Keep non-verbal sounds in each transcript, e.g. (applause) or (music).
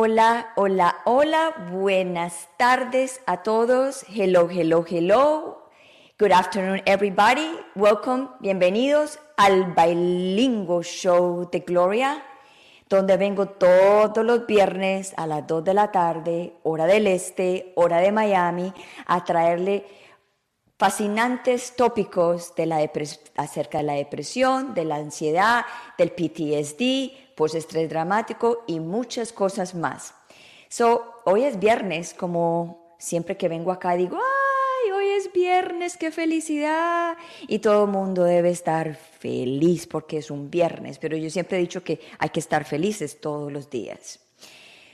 Hola, hola, hola, buenas tardes a todos. Hello, hello, hello. Good afternoon, everybody. Welcome, bienvenidos al Bilingual Show de Gloria, donde vengo todos los viernes a las 2 de la tarde, hora del este, hora de Miami, a traerle fascinantes tópicos de la acerca de la depresión, de la ansiedad, del PTSD, estrés dramático y muchas cosas más. So, hoy es viernes, como siempre que vengo acá digo, ¡ay, hoy es viernes, qué felicidad! Y todo el mundo debe estar feliz porque es un viernes, pero yo siempre he dicho que hay que estar felices todos los días.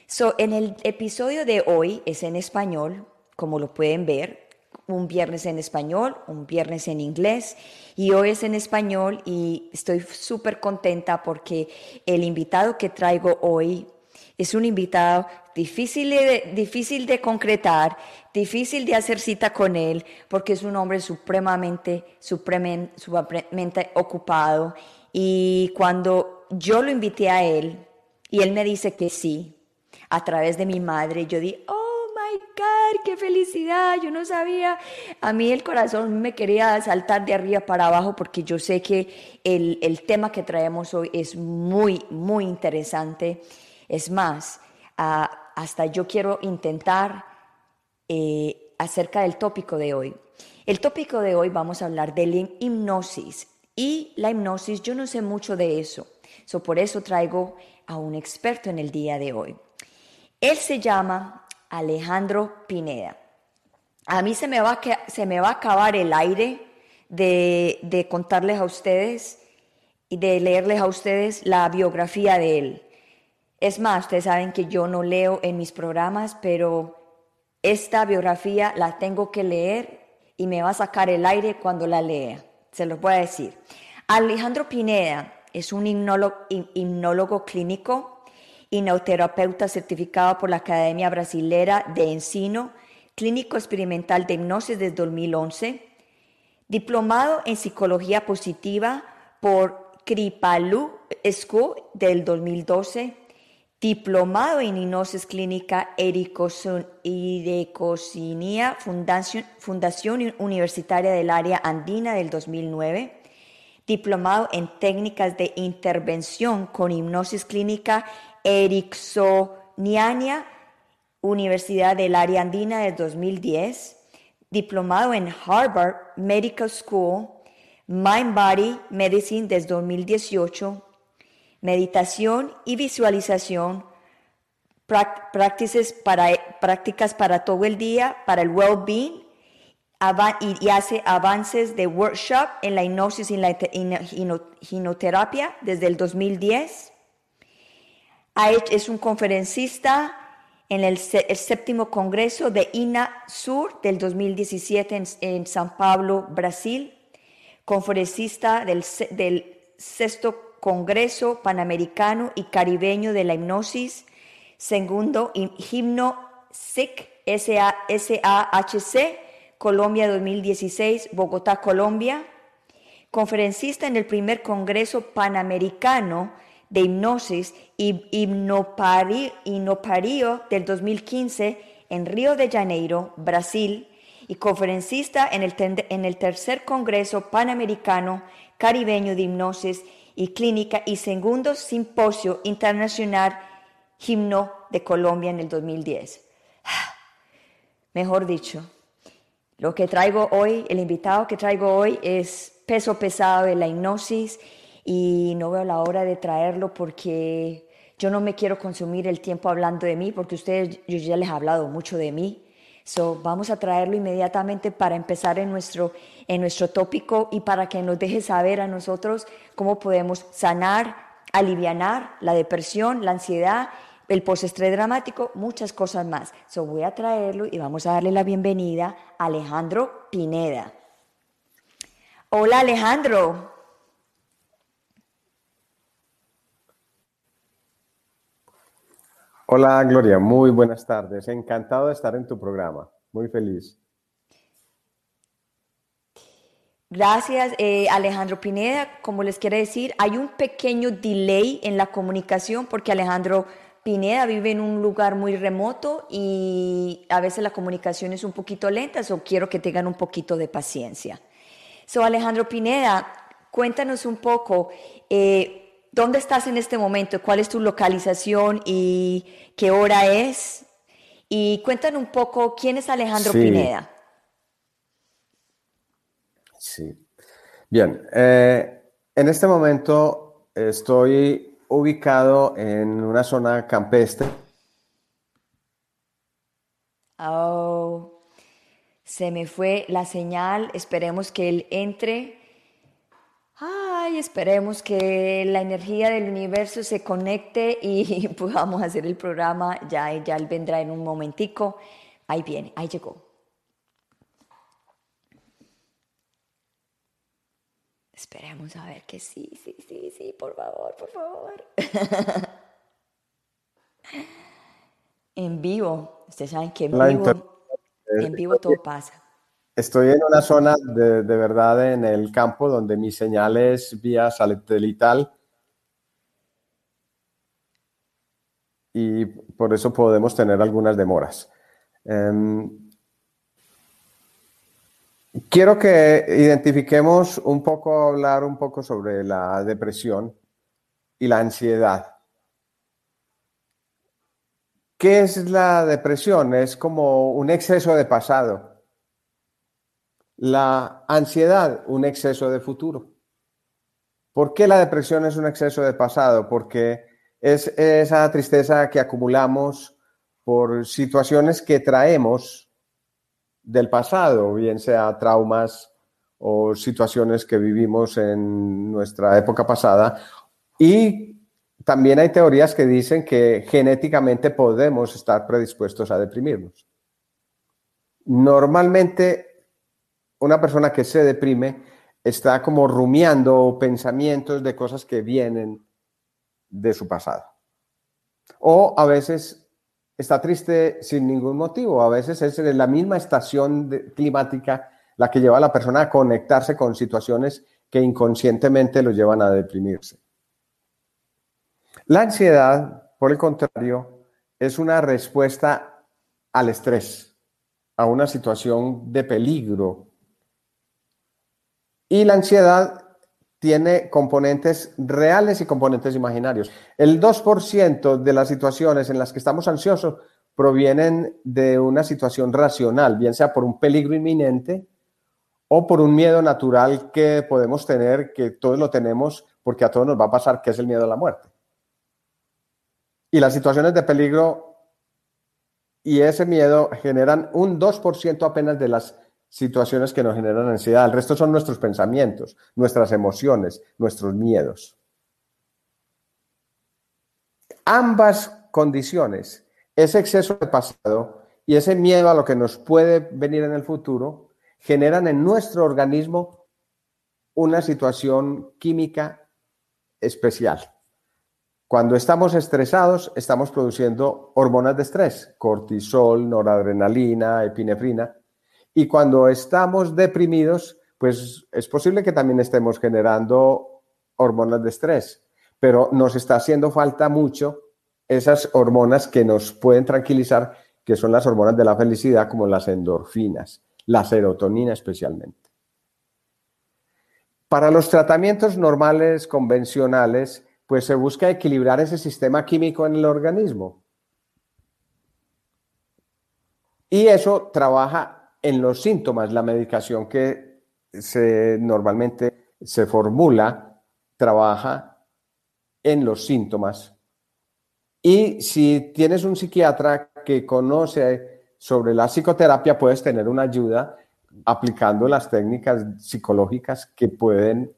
So, en el episodio de hoy es en español, como lo pueden ver, un viernes en español, un viernes en inglés y hoy es en español y estoy súper contenta porque el invitado que traigo hoy es un invitado difícil de, difícil de concretar, difícil de hacer cita con él porque es un hombre supremamente, supremamente ocupado. Y cuando yo lo invité a él y él me dice que sí, a través de mi madre, yo di, oh, qué felicidad, yo no sabía. A mí el corazón me quería saltar de arriba para abajo porque yo sé que el, tema que traemos hoy es muy, muy interesante. Es más, hasta yo quiero intentar eh, acerca del tópico de hoy. El tópico de hoy vamos a hablar de la hipnosis. Y la hipnosis, yo no sé mucho de eso. So, por eso traigo a un experto en el día de hoy. Él se llama Alejandro Pineda. A mí se me va a, se me va a acabar el aire de, contarles a ustedes y de leerles a ustedes la biografía de él. Es más, ustedes saben que yo no leo en mis programas, pero esta biografía la tengo que leer y me va a sacar el aire cuando la lea. Se los voy a decir. Alejandro Pineda es un hipnólogo clínico hipnoterapeuta certificado por la Academia Brasilera de Ensino, clínico experimental de hipnosis desde 2011, diplomado en psicología positiva por Kripalu School del 2012, diplomado en hipnosis clínica Ericosinia Fundación, Fundación Universitaria del Área Andina del 2009, diplomado en técnicas de intervención con hipnosis clínica Ericksoniana, Universidad del Área Andina del 2010, diplomado en Harvard Medical School, Mind Body Medicine desde 2018, meditación y visualización, prácticas para, prácticas para todo el día, para el well-being, y, hace avances de workshop en la hipnosis y la hipnoterapia desde el 2010 es un conferencista en el, séptimo Congreso de INA Sur del 2017 en, en San Pablo, Brasil, conferencista del, sexto Congreso Panamericano y Caribeño de la Hipnosis, segundo Himno SIC, SAHC, Colombia 2016, Bogotá, Colombia, conferencista en el primer Congreso Panamericano de hipnosis y hipnoparío del 2015 en Río de Janeiro, Brasil, y conferencista en el, en el tercer Congreso Panamericano Caribeño de Hipnosis y Clínica y segundo Simposio Internacional Himno de Colombia en el 2010. (sighs) Mejor dicho, lo que traigo hoy, el invitado que traigo hoy es peso pesado de la hipnosis y no veo la hora de traerlo porque yo no me quiero consumir el tiempo hablando de mí porque ustedes, yo ya les he hablado mucho de mí. So, vamos a traerlo inmediatamente para empezar en nuestro, en nuestro tópico y para que nos deje saber a nosotros cómo podemos sanar, aliviar la depresión, la ansiedad, el postestrés dramático, muchas cosas más. So, voy a traerlo y vamos a darle la bienvenida a Alejandro Pineda. Hola Alejandro. Hola Gloria, muy buenas tardes. Encantado de estar en tu programa. Muy feliz. Gracias, eh, Alejandro Pineda. Como les quiero decir, hay un pequeño delay en la comunicación porque Alejandro Pineda vive en un lugar muy remoto y a veces la comunicación es un poquito lenta, so quiero que tengan un poquito de paciencia. So, Alejandro Pineda, cuéntanos un poco, eh, ¿dónde estás en este momento? ¿Cuál es tu localización y qué hora es? Y cuéntanos un poco, ¿quién es Alejandro Pineda? Sí. Bien, eh, en este momento estoy ubicado en una zona campestre. Oh, se me fue la señal. Esperemos que él entre. Ay, esperemos que la energía del universo se conecte y (laughs) podamos hacer el programa. Ya, ya él vendrá en un momentico. Ahí viene, ahí llegó. Esperemos a ver que sí, sí, sí, sí, por favor, por favor. (laughs) en vivo, ustedes saben que en vivo, en vivo todo pasa. Estoy en una zona de, de, verdad en el campo donde mi señal es vía satelital y por eso podemos tener algunas demoras. Um, Quiero que identifiquemos un poco, hablar un poco sobre la depresión y la ansiedad. ¿Qué es la depresión? Es como un exceso de pasado. La ansiedad, un exceso de futuro. ¿Por qué la depresión es un exceso de pasado? Porque es esa tristeza que acumulamos por situaciones que traemos del pasado, bien sea traumas o situaciones que vivimos en nuestra época pasada. Y también hay teorías que dicen que genéticamente podemos estar predispuestos a deprimirnos. Normalmente, una persona que se deprime está como rumiando pensamientos de cosas que vienen de su pasado. O a veces está triste sin ningún motivo. A veces es la misma estación climática la que lleva a la persona a conectarse con situaciones que inconscientemente lo llevan a deprimirse. La ansiedad, por el contrario, es una respuesta al estrés, a una situación de peligro. Y la ansiedad tiene componentes reales y componentes imaginarios. El 2% de las situaciones en las que estamos ansiosos provienen de una situación racional, bien sea por un peligro inminente o por un miedo natural que podemos tener, que todos lo tenemos, porque a todos nos va a pasar, que es el miedo a la muerte. Y las situaciones de peligro y ese miedo generan un 2% apenas de las situaciones que nos generan ansiedad. El resto son nuestros pensamientos, nuestras emociones, nuestros miedos. Ambas condiciones, ese exceso de pasado y ese miedo a lo que nos puede venir en el futuro, generan en nuestro organismo una situación química especial. Cuando estamos estresados, estamos produciendo hormonas de estrés, cortisol, noradrenalina, epinefrina, y cuando estamos deprimidos, pues es posible que también estemos generando hormonas de estrés, pero nos está haciendo falta mucho esas hormonas que nos pueden tranquilizar, que son las hormonas de la felicidad, como las endorfinas, la serotonina especialmente. Para los tratamientos normales, convencionales, pues se busca equilibrar ese sistema químico en el organismo. Y eso trabaja en los síntomas, la medicación que se, normalmente se formula trabaja en los síntomas. Y si tienes un psiquiatra que conoce sobre la psicoterapia, puedes tener una ayuda aplicando las técnicas psicológicas que pueden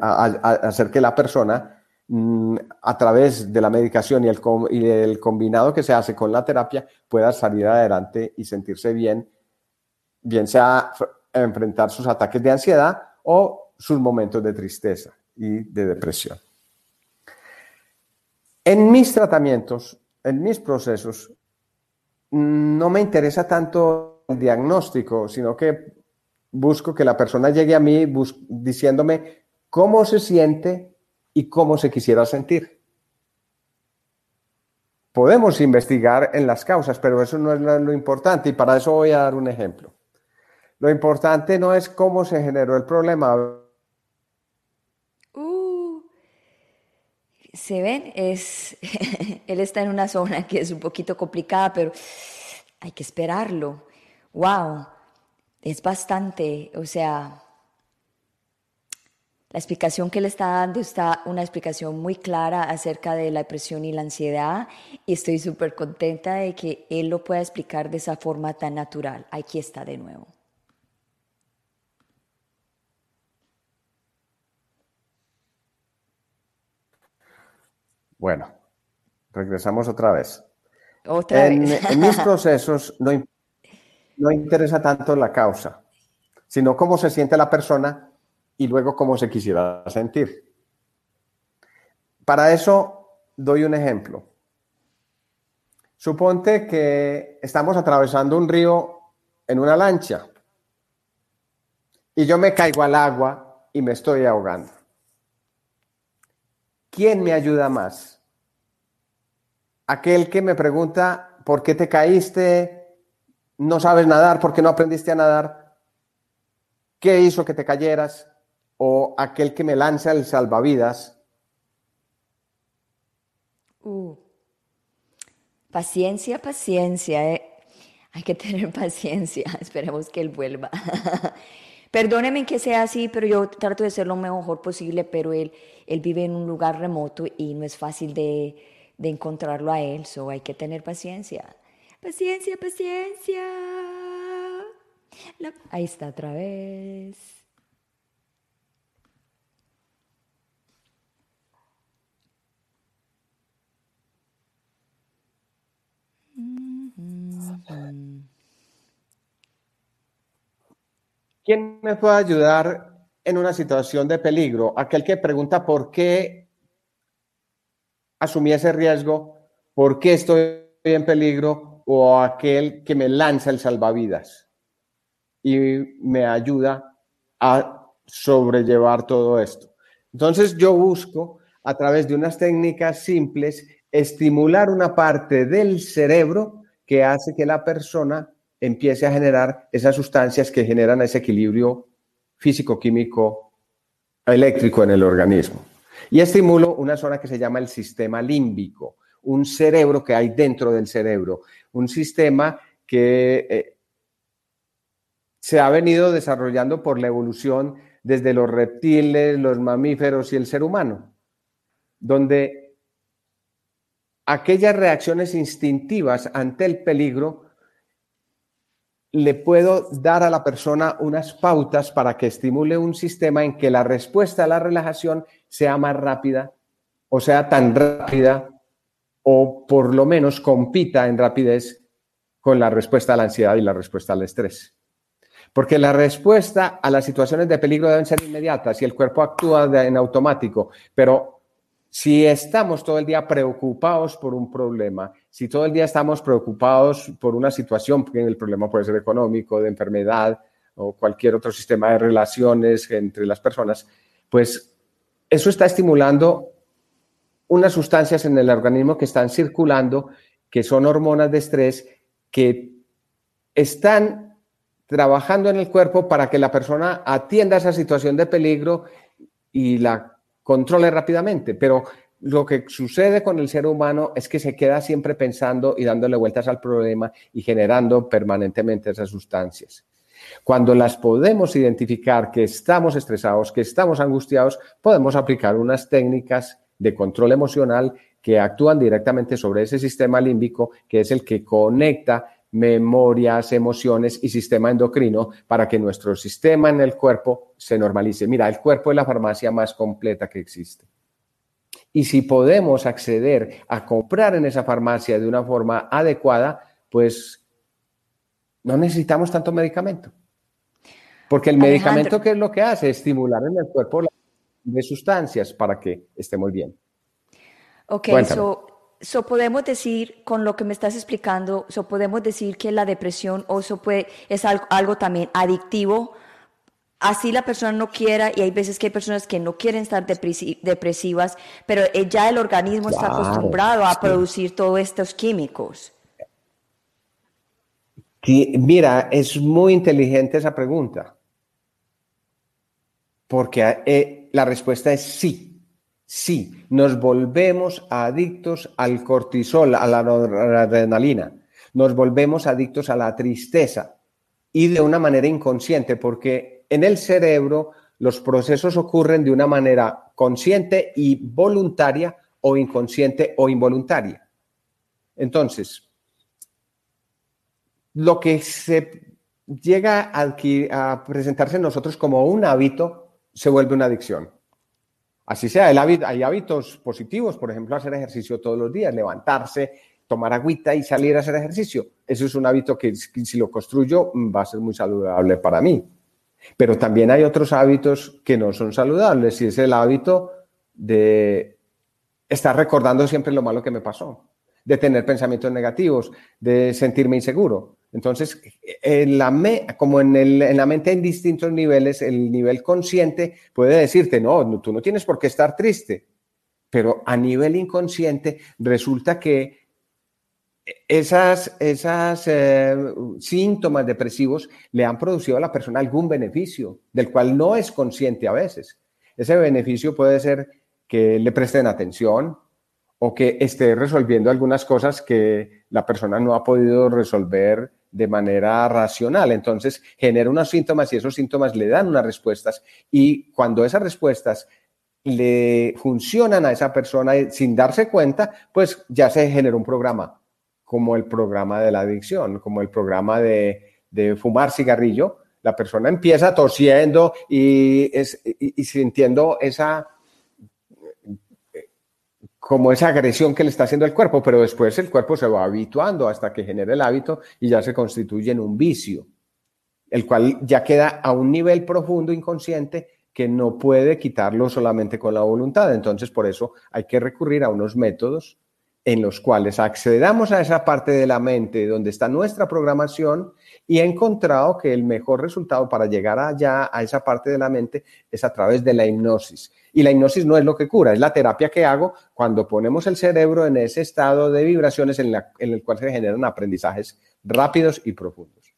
hacer que la persona a través de la medicación y el, y el combinado que se hace con la terapia pueda salir adelante y sentirse bien, bien sea enfrentar sus ataques de ansiedad o sus momentos de tristeza y de depresión. En mis tratamientos, en mis procesos, no me interesa tanto el diagnóstico, sino que busco que la persona llegue a mí diciéndome cómo se siente y cómo se quisiera sentir. Podemos investigar en las causas, pero eso no es lo importante y para eso voy a dar un ejemplo. Lo importante no es cómo se generó el problema. Uh, se ven, es, (laughs) él está en una zona que es un poquito complicada, pero hay que esperarlo. Wow, es bastante, o sea, la explicación que le está dando está una explicación muy clara acerca de la depresión y la ansiedad y estoy súper contenta de que él lo pueda explicar de esa forma tan natural. Aquí está de nuevo. Bueno, regresamos otra vez. Otra en, vez. en mis procesos no, no interesa tanto la causa, sino cómo se siente la persona y luego cómo se quisiera sentir. Para eso doy un ejemplo. Suponte que estamos atravesando un río en una lancha y yo me caigo al agua y me estoy ahogando. ¿Quién me ayuda más? Aquel que me pregunta, ¿por qué te caíste? ¿No sabes nadar? ¿Por qué no aprendiste a nadar? ¿Qué hizo que te cayeras? ¿O aquel que me lanza el salvavidas? Uh. Paciencia, paciencia. Eh. Hay que (laughs) tener paciencia. (laughs) Esperemos que él vuelva. (laughs) Perdóneme que sea así, pero yo trato de ser lo mejor posible, pero él, él vive en un lugar remoto y no es fácil de, de encontrarlo a él, so hay que tener paciencia. Paciencia, paciencia. Ahí está otra vez. ¿Quién me puede ayudar en una situación de peligro? Aquel que pregunta por qué asumí ese riesgo, por qué estoy en peligro, o aquel que me lanza el salvavidas y me ayuda a sobrellevar todo esto. Entonces yo busco a través de unas técnicas simples estimular una parte del cerebro que hace que la persona empiece a generar esas sustancias que generan ese equilibrio físico-químico eléctrico en el organismo. Y estimulo una zona que se llama el sistema límbico, un cerebro que hay dentro del cerebro, un sistema que eh, se ha venido desarrollando por la evolución desde los reptiles, los mamíferos y el ser humano, donde aquellas reacciones instintivas ante el peligro le puedo dar a la persona unas pautas para que estimule un sistema en que la respuesta a la relajación sea más rápida o sea tan rápida o por lo menos compita en rapidez con la respuesta a la ansiedad y la respuesta al estrés. Porque la respuesta a las situaciones de peligro deben ser inmediatas y el cuerpo actúa en automático, pero si estamos todo el día preocupados por un problema, si todo el día estamos preocupados por una situación, porque el problema puede ser económico, de enfermedad o cualquier otro sistema de relaciones entre las personas, pues eso está estimulando unas sustancias en el organismo que están circulando, que son hormonas de estrés, que están trabajando en el cuerpo para que la persona atienda esa situación de peligro y la controle rápidamente, pero lo que sucede con el ser humano es que se queda siempre pensando y dándole vueltas al problema y generando permanentemente esas sustancias. Cuando las podemos identificar que estamos estresados, que estamos angustiados, podemos aplicar unas técnicas de control emocional que actúan directamente sobre ese sistema límbico, que es el que conecta memorias, emociones y sistema endocrino para que nuestro sistema en el cuerpo se normalice. Mira, el cuerpo es la farmacia más completa que existe. Y si podemos acceder a comprar en esa farmacia de una forma adecuada, pues no necesitamos tanto medicamento. Porque el medicamento, ¿qué es lo que hace? Estimular en el cuerpo de sustancias para que estemos bien. Ok, so So podemos decir, con lo que me estás explicando, so podemos decir que la depresión o puede, es algo, algo, también adictivo así la persona no quiera, y hay veces que hay personas que no quieren estar depresivas, pero eh, ya el organismo está acostumbrado a producir todos estos químicos. Mira, es muy inteligente esa pregunta, porque eh, la respuesta es sí. Sí, nos volvemos adictos al cortisol, a la adrenalina, nos volvemos adictos a la tristeza y de una manera inconsciente, porque en el cerebro los procesos ocurren de una manera consciente y voluntaria o inconsciente o involuntaria. Entonces, lo que se llega a, presentarse en nosotros como un hábito se vuelve una adicción. Así sea, hay hábitos positivos, por ejemplo, hacer ejercicio todos los días, levantarse, tomar agüita y salir a hacer ejercicio. Eso es un hábito que si lo construyo va a ser muy saludable para mí. Pero también hay otros hábitos que no son saludables y es el hábito de estar recordando siempre lo malo que me pasó, de tener pensamientos negativos, de sentirme inseguro. Entonces, como en, en, la mente en distintos niveles, el nivel consciente puede decirte, no, tú no tienes por qué estar triste, pero a nivel inconsciente resulta que esas, esas eh, síntomas depresivos le han producido a la persona algún beneficio, del cual no es consciente a veces. Ese beneficio puede ser que le presten atención o que esté resolviendo algunas cosas que la persona no ha podido resolver de manera racional. Entonces genera unos síntomas y esos síntomas le dan unas respuestas y cuando esas respuestas le funcionan a esa persona sin darse cuenta, pues ya se genera un programa como el programa de la adicción, como el programa de, fumar cigarrillo. La persona empieza tosiendo y, sintiendo esa como esa agresión que le está haciendo el cuerpo, pero después el cuerpo se va habituando hasta que genera el hábito y ya se constituye en un vicio, el cual ya queda a un nivel profundo inconsciente que no puede quitarlo solamente con la voluntad. Entonces, por eso hay que recurrir a unos métodos en los cuales accedamos a esa parte de la mente donde está nuestra programación y he encontrado que el mejor resultado para llegar allá a esa parte de la mente es a través de la hipnosis. Y la hipnosis no es lo que cura, es la terapia que hago cuando ponemos el cerebro en ese estado de vibraciones en, el cual se generan aprendizajes rápidos y profundos.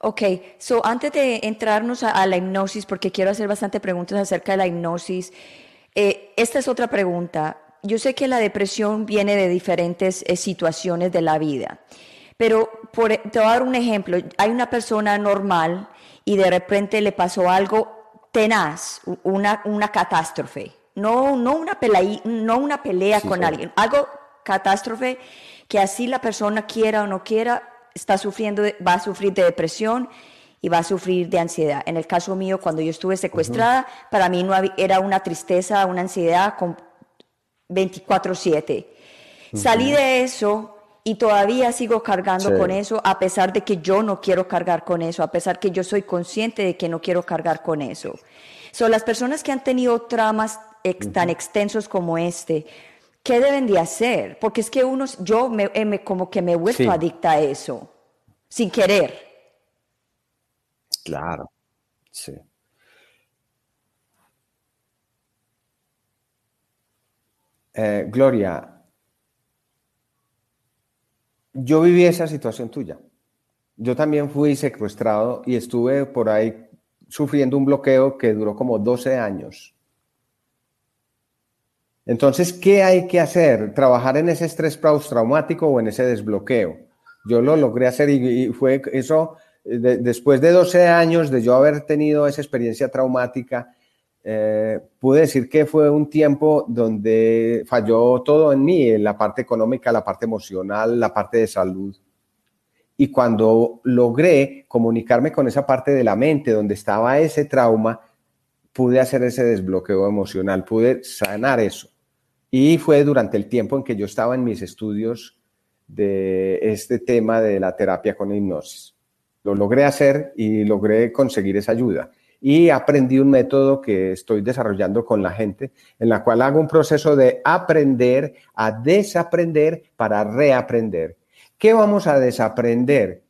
Ok, so antes de entrarnos a, la hipnosis, porque quiero hacer bastante preguntas acerca de la hipnosis, eh, esta es otra pregunta yo sé que la depresión viene de diferentes eh, situaciones de la vida, pero por, te voy a dar un ejemplo. Hay una persona normal y de repente le pasó algo tenaz, una, una catástrofe. No, no, una pelea, no una pelea con alguien, algo catástrofe que así la persona quiera o no quiera, está sufriendo, va a sufrir de depresión y va a sufrir de ansiedad. En el caso mío, cuando yo estuve secuestrada, para mí no era una tristeza, una ansiedad 24/7. Salí de eso y todavía sigo cargando con eso, a pesar de que yo no quiero cargar con eso, a pesar que yo soy consciente de que no quiero cargar con eso. Son las personas que han tenido traumas tan extensos como este, ¿qué deben de hacer? Porque es que uno, yo me, eh, como que me he vuelto adicta a eso, sin querer. Claro, sí. Eh, Gloria, yo viví esa situación tuya. Yo también fui secuestrado y estuve por ahí sufriendo un bloqueo que duró como 12 años. Entonces, ¿qué hay que hacer? Trabajar en ese estrés postraumático o en ese desbloqueo. Yo lo logré hacer y, fue eso, después de 12 años de yo haber tenido esa experiencia traumática, eh, pude decir que fue un tiempo donde falló todo en mí, en la parte económica, la parte emocional, la parte de salud. Y cuando logré comunicarme con esa parte de la mente donde estaba ese trauma, pude hacer ese desbloqueo emocional, pude sanar eso. Y fue durante el tiempo en que yo estaba en mis estudios de este tema de la terapia con hipnosis. Lo logré hacer y logré conseguir esa ayuda y aprendí un método que estoy desarrollando con la gente, en la cual hago un proceso de aprender a desaprender para reaprender. ¿Qué vamos a desaprender?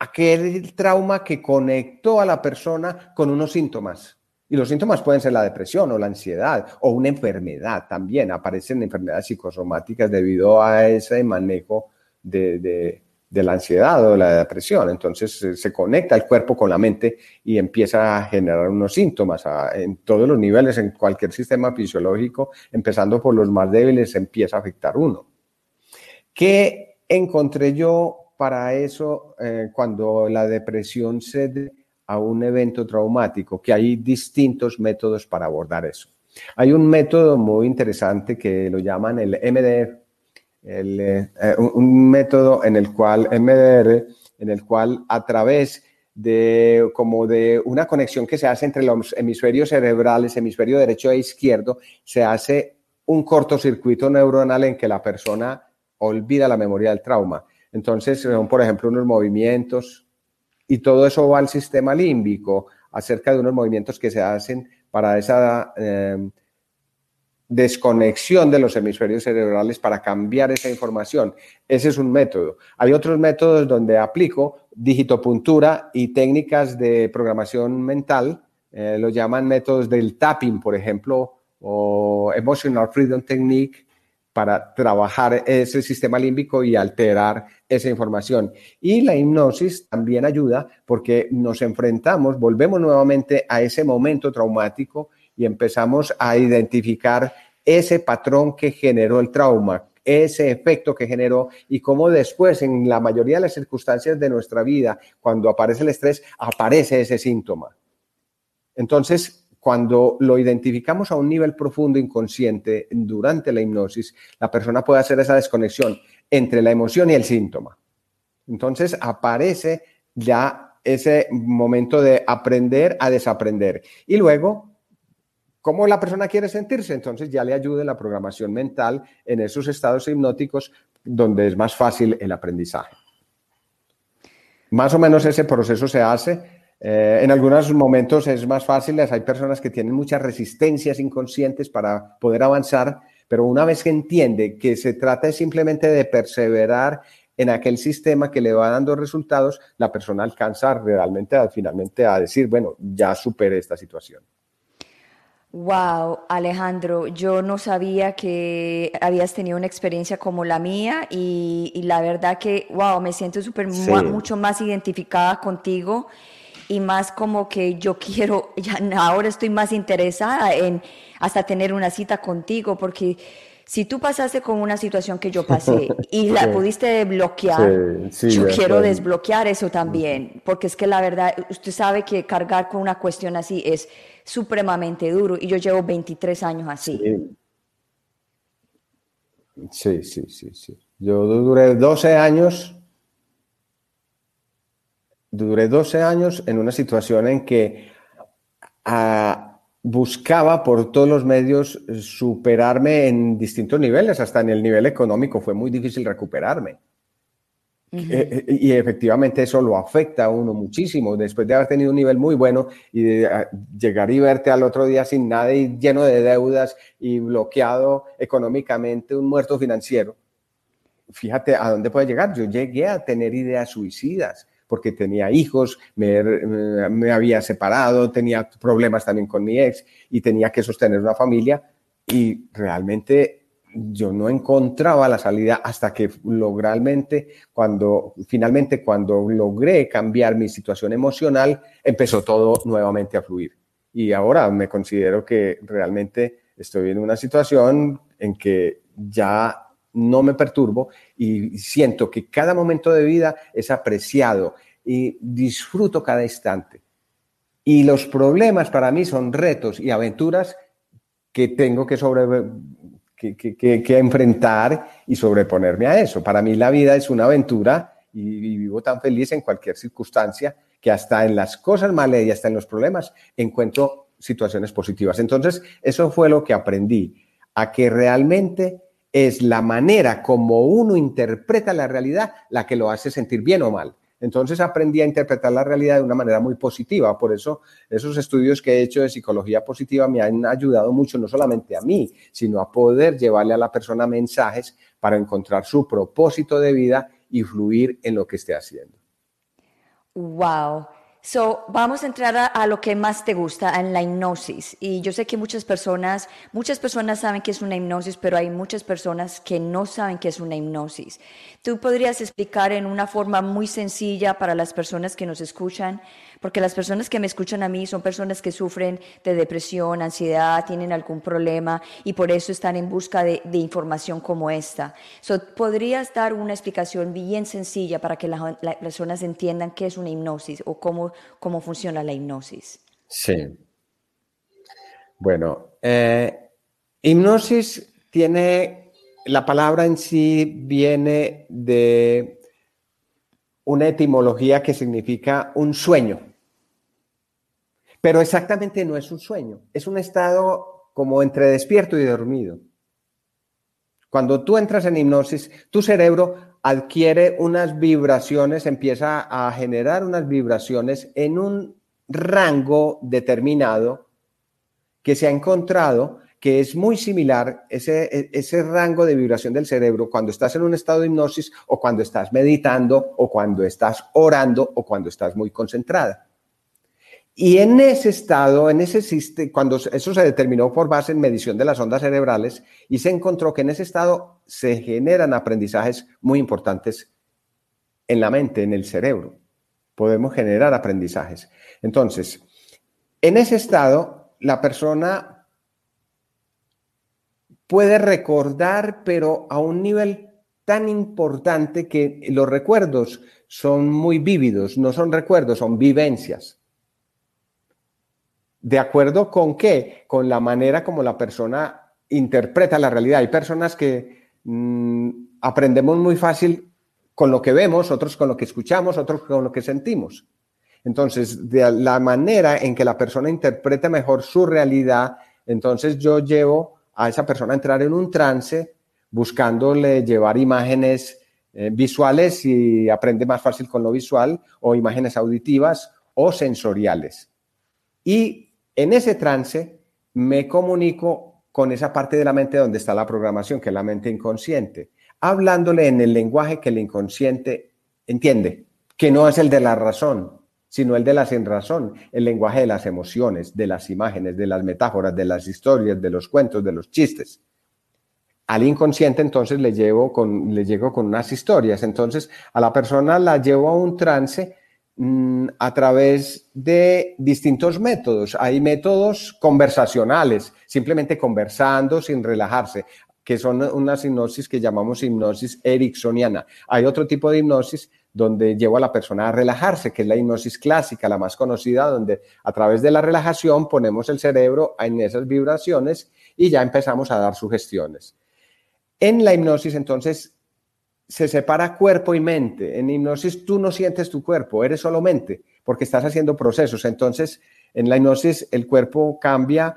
aquel trauma que conectó a la persona con unos síntomas. Y los síntomas pueden ser la depresión o la ansiedad o una enfermedad también. Aparecen enfermedades psicosomáticas debido a ese manejo de, la ansiedad o de la depresión. Entonces se conecta el cuerpo con la mente y empieza a generar unos síntomas en todos los niveles, en cualquier sistema fisiológico, empezando por los más débiles, empieza a afectar uno. ¿Qué encontré yo para eso eh, cuando la depresión se a un evento traumático, que hay distintos métodos para abordar eso. Hay un método muy interesante que lo llaman el MDR, eh, un método en el cual MDR, en el cual a través de como de una conexión que se hace entre los hemisferios cerebrales, hemisferio derecho e izquierdo, se hace un cortocircuito neuronal en que la persona olvida la memoria del trauma. Entonces, son, por ejemplo, unos movimientos y todo eso va al sistema límbico acerca de unos movimientos que se hacen para esa em, desconexión de los hemisferios cerebrales para cambiar esa información. Ese es un método. Hay otros métodos donde aplico digitopuntura y técnicas de programación mental, eh, lo llaman métodos del tapping, por ejemplo, o Emotional Freedom Technique, para trabajar ese sistema límbico y alterar esa información. Y la hipnosis también ayuda porque nos enfrentamos, volvemos nuevamente a ese momento traumático y empezamos a identificar ese patrón que generó el trauma, ese efecto que generó y cómo después, en la mayoría de las circunstancias de nuestra vida, cuando aparece el estrés, aparece ese síntoma. Entonces, cuando lo identificamos a un nivel profundo inconsciente durante la hipnosis, la persona puede hacer esa desconexión entre la emoción y el síntoma. Entonces aparece ya ese momento de aprender a desaprender. Y luego, ¿cómo la persona quiere sentirse? Entonces ya le ayuda la programación mental en esos estados hipnóticos donde es más fácil el aprendizaje. Más o menos ese proceso se hace eh, en algunos momentos es más fácil, hay personas que tienen muchas resistencias inconscientes para poder avanzar, pero una vez que entiende que se trata simplemente de perseverar en aquel sistema que le va dando resultados, la persona alcanza realmente finalmente a decir, bueno, ya superé esta situación. Wow, Alejandro, yo no sabía que habías tenido una experiencia como la mía y, la verdad que, wow, me siento súper mucho más identificada contigo y más como que yo (laughs) quiero, ya ahora estoy más interesada en hasta tener una cita contigo, porque si tú pasaste con una situación que yo pasé (laughs) y la pudiste desbloquear, yo quiero desbloquear eso también, porque es que la verdad, usted sabe que cargar con una cuestión así es supremamente duro y yo llevo 23 años así. Sí, sí, sí, sí. Yo duré 12 años duré 12 años en una situación en que ah, buscaba por todos los medios superarme en distintos niveles, hasta en el nivel económico fue muy difícil recuperarme. Eh, eh, y efectivamente eso lo afecta a uno muchísimo. Después de haber tenido un nivel muy bueno y de ah, llegar y verte al otro día sin nada y lleno de deudas y bloqueado económicamente, un muerto financiero. Fíjate a dónde puede llegar. Yo llegué a tener ideas suicidas porque tenía hijos, me, había separado, tenía problemas también con mi ex y tenía que sostener una familia y realmente yo no encontraba la salida hasta que logralmente, cuando finalmente cuando logré cambiar mi situación emocional, empezó todo nuevamente a fluir. Y ahora me considero que realmente estoy en una situación en que ya no me perturbo y siento que cada momento de vida es apreciado y disfruto cada instante. Y los problemas para mí son retos y aventuras que tengo que, sobre, que, enfrentar y sobreponerme a eso. Para mí la vida es una aventura y, vivo tan feliz en cualquier circunstancia que hasta en las cosas malas y hasta en los problemas encuentro situaciones positivas. Entonces, eso fue lo que aprendí, a que realmente es la manera como uno interpreta la realidad la que lo hace sentir bien o mal. Entonces aprendí a interpretar la realidad de una manera muy positiva. Por eso esos estudios que he hecho de psicología positiva me han ayudado mucho, no solamente a mí, sino a poder llevarle a la persona mensajes para encontrar su propósito de vida y fluir en lo que esté haciendo. Wow. So, vamos a entrar a, lo que más te gusta, en la hipnosis. Y yo sé que muchas personas, muchas personas saben que es una hipnosis, pero hay muchas personas que no saben que es una hipnosis. ¿Tú podrías explicar en una forma muy sencilla para las personas que nos escuchan porque las personas que me escuchan a mí son personas que sufren de depresión, ansiedad, tienen algún problema y por eso están en busca de, información como esta. ¿Podrías dar una explicación bien sencilla para que las personas entiendan qué es una hipnosis o cómo, cómo funciona la hipnosis? Sí. Bueno, eh, hipnosis tiene, la palabra en sí viene de una etimología que significa un sueño. Pero exactamente no es un sueño, es un estado como entre despierto y dormido. Cuando tú entras en hipnosis, tu cerebro adquiere unas vibraciones, empieza a generar unas vibraciones en un rango determinado que se ha encontrado que es muy similar ese, ese rango de vibración del cerebro cuando estás en un estado de hipnosis o cuando estás meditando o cuando estás orando o cuando estás muy concentrada. Y en ese estado, en ese cuando eso se determinó por base en medición de las ondas cerebrales, y se encontró que en ese estado se generan aprendizajes muy importantes en la mente, en el cerebro. Podemos generar aprendizajes. Entonces, en ese estado, la persona puede recordar, pero a un nivel tan importante que los recuerdos son muy vívidos, no son recuerdos, son vivencias. ¿De acuerdo con qué? Con la manera como la persona interpreta la realidad. Hay personas que mm, aprendemos muy fácil con lo que vemos, otros con lo que escuchamos, otros con lo que sentimos. Entonces, de la manera en que la persona interpreta mejor su realidad, entonces yo llevo a esa persona a entrar en un trance buscándole llevar imágenes eh, visuales y aprende más fácil con lo visual o imágenes auditivas o sensoriales. Y en ese trance me comunico con esa parte de la mente donde está la programación, que es la mente inconsciente, hablándole en el lenguaje que el inconsciente entiende, que no es el de la razón, sino el de la sin razón, el lenguaje de las emociones, de las imágenes, de las metáforas, de las historias, de los cuentos, de los chistes. Al inconsciente entonces le llevo con, le llego con unas historias, entonces a la persona la llevo a un trance a través de distintos métodos. Hay métodos conversacionales, simplemente conversando sin relajarse, que son unas hipnosis que llamamos hipnosis ericksoniana. Hay otro tipo de hipnosis donde llevo a la persona a relajarse, que es la hipnosis clásica, la más conocida, donde a través de la relajación ponemos el cerebro en esas vibraciones y ya empezamos a dar sugestiones. En la hipnosis, entonces, se separa cuerpo y mente. En hipnosis tú no sientes tu cuerpo, eres solo mente, porque estás haciendo procesos. Entonces, en la hipnosis el cuerpo cambia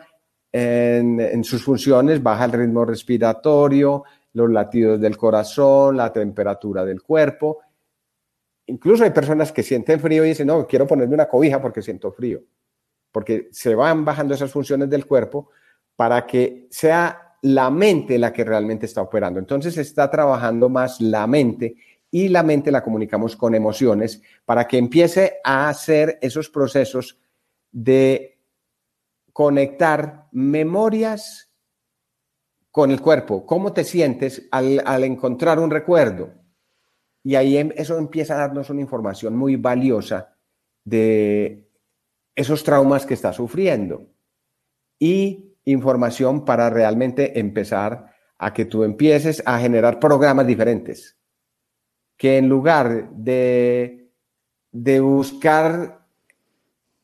en, sus funciones, baja el ritmo respiratorio, los latidos del corazón, la temperatura del cuerpo. Incluso hay personas que sienten frío y dicen, no, quiero ponerme una cobija porque siento frío, porque se van bajando esas funciones del cuerpo para que sea la mente la que realmente está operando. Entonces está trabajando más la mente y la mente la comunicamos con emociones para que empiece a hacer esos procesos de conectar memorias con el cuerpo. ¿Cómo te sientes al, encontrar un recuerdo? Y ahí em, eso empieza a darnos una información muy valiosa de esos traumas que está sufriendo. Y información para realmente empezar a que tú empieces a generar programas diferentes. Que en lugar de, de buscar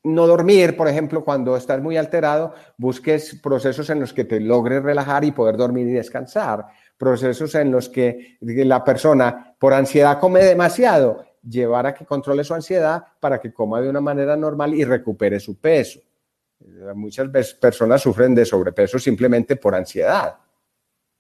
no dormir, por ejemplo, cuando estás muy alterado, busques procesos en los que te logres relajar y poder dormir y descansar. Procesos en los que la persona por ansiedad come demasiado, llevar a que controle su ansiedad para que coma de una manera normal y recupere su peso. Muchas personas sufren de sobrepeso simplemente por ansiedad,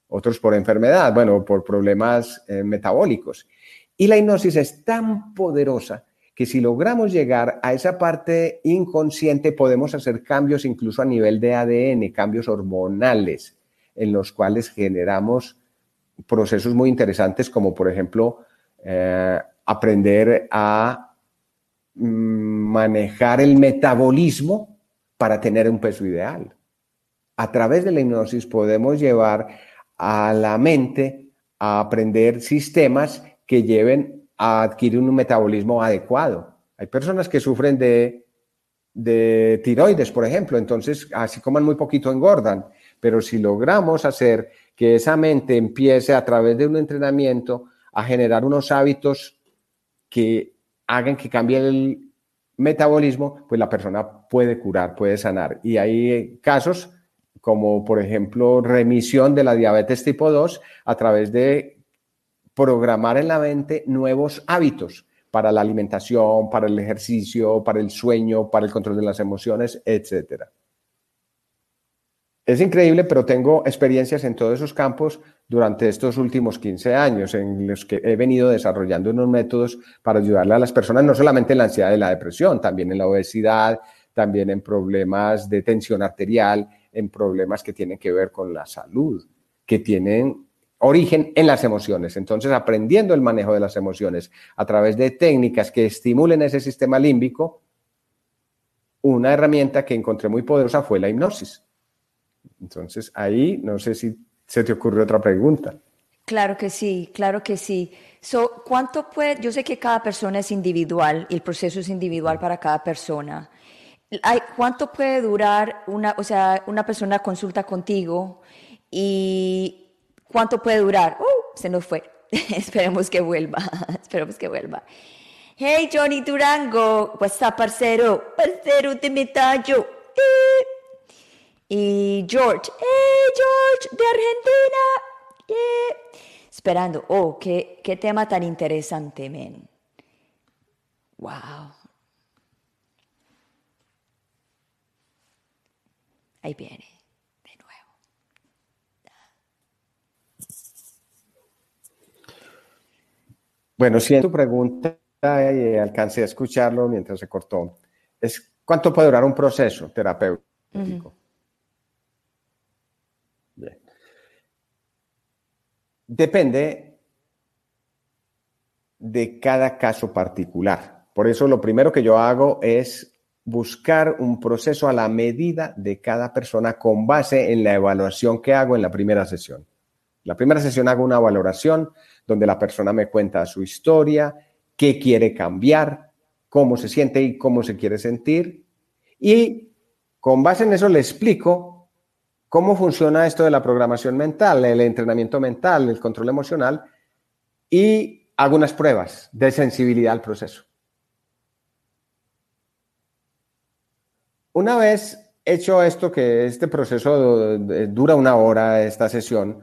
otros por enfermedad, bueno, por problemas eh, metabólicos. Y la hipnosis es tan poderosa que si logramos llegar a esa parte inconsciente podemos hacer cambios incluso a nivel de ADN, cambios hormonales, en los cuales generamos procesos muy interesantes como por ejemplo eh, aprender a mm, manejar el metabolismo para tener un peso ideal. A través de la hipnosis podemos llevar a la mente a aprender sistemas que lleven a adquirir un metabolismo adecuado. Hay personas que sufren de, de tiroides, por ejemplo, entonces así coman muy poquito engordan, pero si logramos hacer que esa mente empiece a través de un entrenamiento a generar unos hábitos que hagan que cambie el metabolismo, pues la persona puede curar, puede sanar. Y hay casos como, por ejemplo, remisión de la diabetes tipo 2 a través de programar en la mente nuevos hábitos para la alimentación, para el ejercicio, para el sueño, para el control de las emociones, etc. Es increíble, pero tengo experiencias en todos esos campos durante estos últimos 15 años en los que he venido desarrollando unos métodos para ayudarle a las personas, no solamente en la ansiedad y la depresión, también en la obesidad, también en problemas de tensión arterial, en problemas que tienen que ver con la salud, que tienen origen en las emociones. Entonces, aprendiendo el manejo de las emociones a través de técnicas que estimulen ese sistema límbico, una herramienta que encontré muy poderosa fue la hipnosis. Entonces, ahí no sé si se te ocurre otra pregunta. Claro que sí, claro que sí. So, ¿cuánto puede, yo sé que cada persona es individual y el proceso es individual para cada persona. ¿Cuánto puede durar una, o sea, una persona consulta contigo y ¿Cuánto puede durar? Uh, se nos fue. (laughs) Esperemos que vuelva. (laughs) Esperemos que vuelva. Hey, Johnny Durango. What's up, parcero? Parcero de metallo. Eh. Y George. Hey, George, de Argentina. Eh. Esperando. Oh, qué, qué tema tan interesante, men. Wow. Ahí viene. Bueno, si en tu pregunta y alcancé a escucharlo mientras se cortó, es ¿cuánto puede durar un proceso terapéutico? Depende de cada caso particular. Por eso lo primero que yo hago es buscar un proceso a la medida de cada persona con base en la evaluación que hago en la primera sesión. La primera sesión hago una valoración donde la persona me cuenta su historia, qué quiere cambiar, cómo se siente y cómo se quiere sentir. Y con base en eso le explico cómo funciona esto de la programación mental, el entrenamiento mental, el control emocional y hago unas pruebas de sensibilidad al proceso. Una vez hecho esto, que este proceso dura una hora, esta sesión,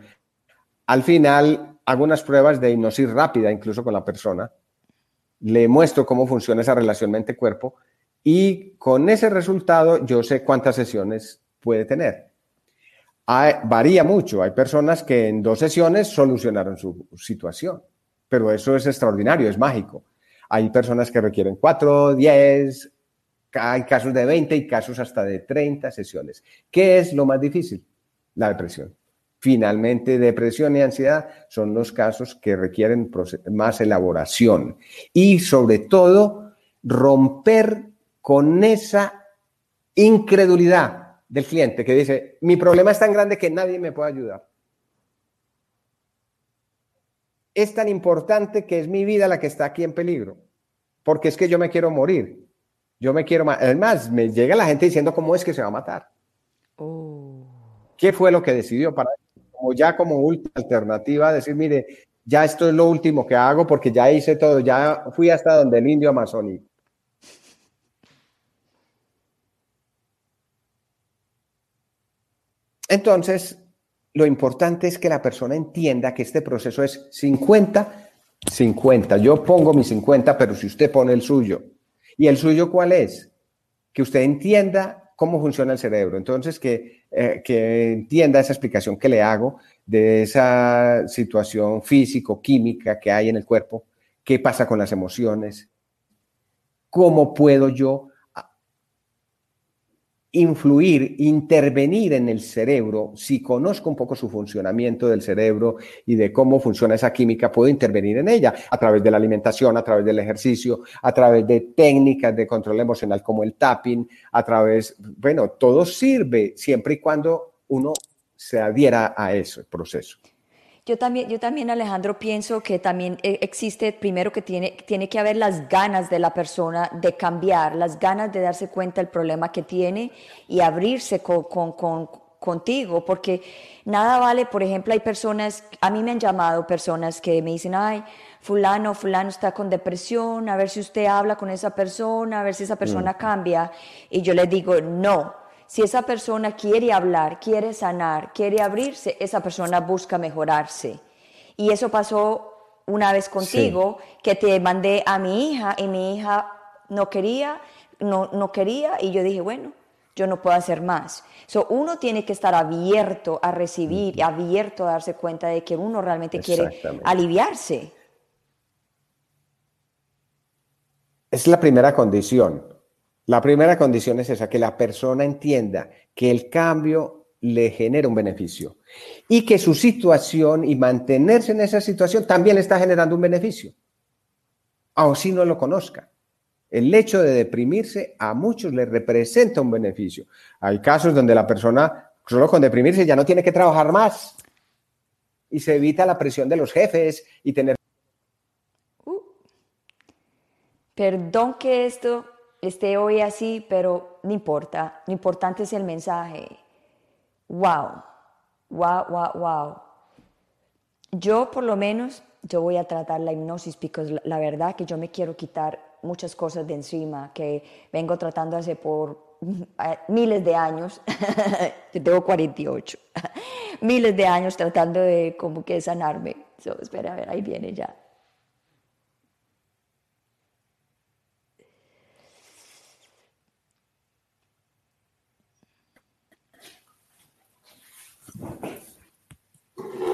al final hago unas pruebas de hipnosis rápida, incluso con la persona, le muestro cómo funciona esa relación mente-cuerpo y con ese resultado yo sé cuántas sesiones puede tener. Varía mucho, hay personas que en dos sesiones solucionaron su situación, pero eso es extraordinario, es mágico. Hay personas que requieren cuatro, diez, hay casos de 20 y casos hasta de 30 sesiones. ¿Qué es lo más difícil? La depresión. Finalmente, depresión y ansiedad son los casos que requieren más elaboración y sobre todo romper con esa incredulidad del cliente que dice, mi problema es tan grande que nadie me puede ayudar. Es tan importante que es mi vida la que está aquí en peligro, porque es que yo me quiero morir. Yo me quiero, además, me llega la gente diciendo cómo es que se va a matar. Oh. ¿Qué fue lo que decidió para como ya como última alternativa, decir, mire, ya esto es lo último que hago porque ya hice todo, ya fui hasta donde el indio amazónico. Entonces, lo importante es que la persona entienda que este proceso es 50, 50. Yo pongo mi 50, pero si usted pone el suyo. ¿Y el suyo cuál es? Que usted entienda cómo funciona el cerebro. Entonces, que eh, que entienda esa explicación que le hago de esa situación físico-química que hay en el cuerpo, qué pasa con las emociones, cómo puedo yo influir, intervenir en el cerebro, si conozco un poco su funcionamiento del cerebro y de cómo funciona esa química, puedo intervenir en ella a través de la alimentación, a través del ejercicio, a través de técnicas de control emocional como el tapping, a través, bueno, todo sirve siempre y cuando uno se adhiera a ese proceso. Yo también, yo también, Alejandro, pienso que también eh, existe, primero que tiene, tiene que haber las ganas de la persona de cambiar, las ganas de darse cuenta del problema que tiene y abrirse con, con, con, contigo, porque nada vale, por ejemplo, hay personas, a mí me han llamado personas que me dicen, ay, fulano, fulano está con depresión, a ver si usted habla con esa persona, a ver si esa persona mm. cambia, y yo les digo, no si esa persona quiere hablar, quiere sanar, quiere abrirse, esa persona busca mejorarse. Y eso pasó una vez contigo, que te mandé a mi hija y mi hija no quería, no, no quería, y yo dije, bueno, yo no puedo hacer más. So, uno tiene que estar abierto a recibir, y abierto a darse cuenta de que uno realmente quiere aliviarse. Es la primera condición. La primera condición es esa, que la persona entienda que el cambio le genera un beneficio y que su situación y mantenerse en esa situación también le está generando un beneficio, aun si no lo conozca. El hecho de deprimirse a muchos le representa un beneficio. Hay casos donde la persona solo con deprimirse ya no tiene que trabajar más y se evita la presión de los jefes y tener... Uh. perdón que esto esté hoy así, pero no importa, lo importante es el mensaje. Wow, wow, wow, wow. Yo por lo menos, yo voy a tratar la hipnosis porque la verdad que yo me quiero quitar muchas cosas de encima que vengo tratando hace por (laughs) eh, miles de años, (laughs) yo tengo 48, (laughs) miles de años tratando de como que sanarme. espera, a ver, ahí viene ya.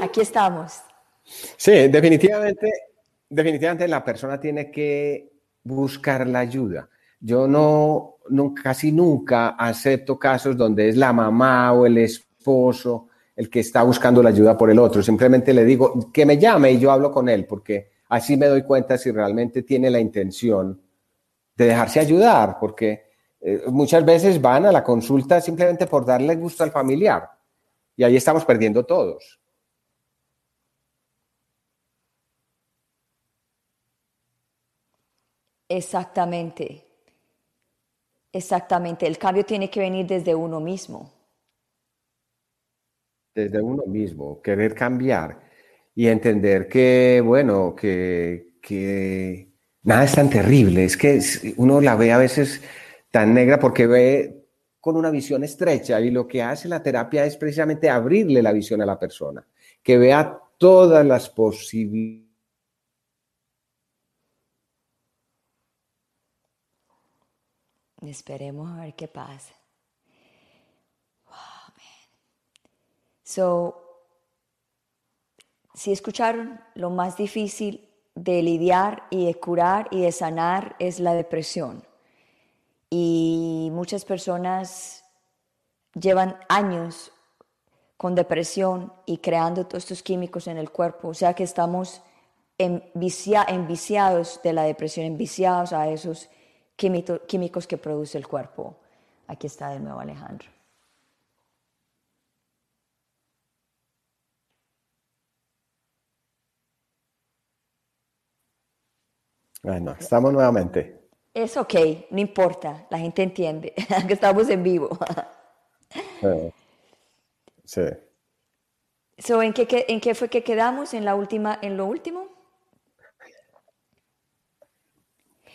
Aquí estamos. Sí, definitivamente, definitivamente la persona tiene que buscar la ayuda. Yo no, casi nunca acepto casos donde es la mamá o el esposo el que está buscando la ayuda por el otro. Simplemente le digo que me llame y yo hablo con él, porque así me doy cuenta si realmente tiene la intención de dejarse ayudar, porque eh, muchas veces van a la consulta simplemente por darle gusto al familiar y ahí estamos perdiendo todos. Exactamente. Exactamente. El cambio tiene que venir desde uno mismo. Desde uno mismo, querer cambiar y entender que, bueno, que, que nada es tan terrible. Es que uno la ve a veces tan negra porque ve con una visión estrecha y lo que hace la terapia es precisamente abrirle la visión a la persona, que vea todas las posibilidades. Esperemos a ver qué pasa. So, si escucharon, lo más difícil de lidiar y de curar y de sanar es la depresión y muchas personas llevan años con depresión y creando todos estos químicos en el cuerpo, o sea que estamos enviciados de la depresión, enviciados a esos químicos que produce el cuerpo. Aquí está de nuevo Alejandro. Bueno, estamos nuevamente. Es ok, no importa, la gente entiende (laughs) que estamos en vivo. sí. ¿en, qué, ¿En qué fue que quedamos en la última, en lo último?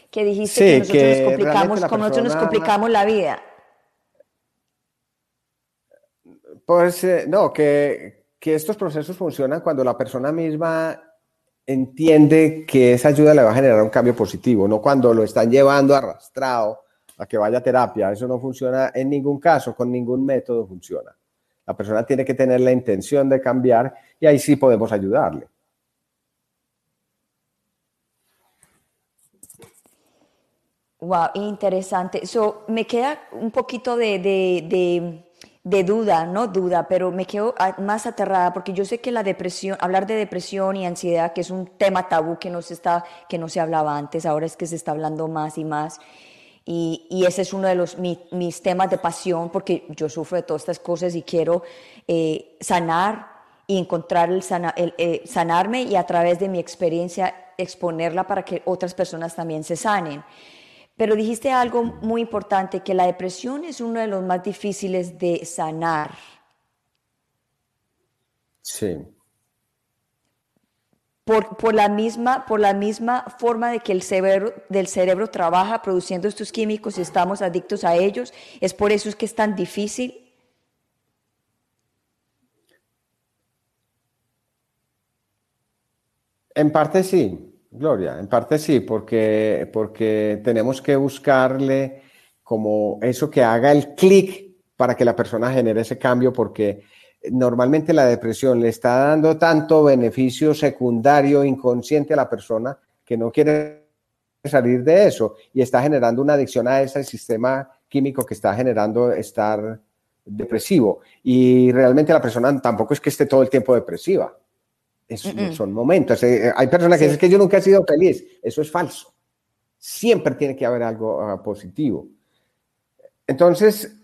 Que dijiste que nosotros nos complicamos, como nosotros nos complicamos la vida. Pues eh, no, que, que estos procesos funcionan cuando la persona misma entiende que esa ayuda le va a generar un cambio positivo, no cuando lo están llevando arrastrado a que vaya a terapia. Eso no funciona en ningún caso, con ningún método funciona. La persona tiene que tener la intención de cambiar y ahí sí podemos ayudarle. Wow, interesante. So, me queda un poquito de, de, de, duda, no duda, pero me quedo más aterrada porque yo sé que la depresión, hablar de depresión y ansiedad, que es un tema tabú que no se, está, que no se hablaba antes, ahora es que se está hablando más y más. Y, ese es uno de los, mis temas de pasión porque yo sufro de todas estas cosas y quiero eh, sanar y encontrar el, el eh, sanarme y a través de mi experiencia exponerla para que otras personas también se sanen. Pero dijiste algo muy importante, que la depresión es uno de los más difíciles de sanar. Sí. Por, la, misma, por la misma forma de que el cerebro, del cerebro trabaja produciendo estos químicos y estamos adictos a ellos, es por eso es que es tan difícil. En parte sí. Gloria, en parte sí, porque, porque tenemos que buscarle como eso que haga el clic para que la persona genere ese cambio, porque normalmente la depresión le está dando tanto beneficio secundario inconsciente a la persona que no quiere salir de eso y está generando una adicción a ese sistema químico que está generando estar depresivo. Y realmente la persona tampoco es que esté todo el tiempo depresiva son momentos. Eh, hay personas que dicen que yo nunca he sido feliz. Eso es falso. Siempre tiene que haber algo ah, positivo. Entonces,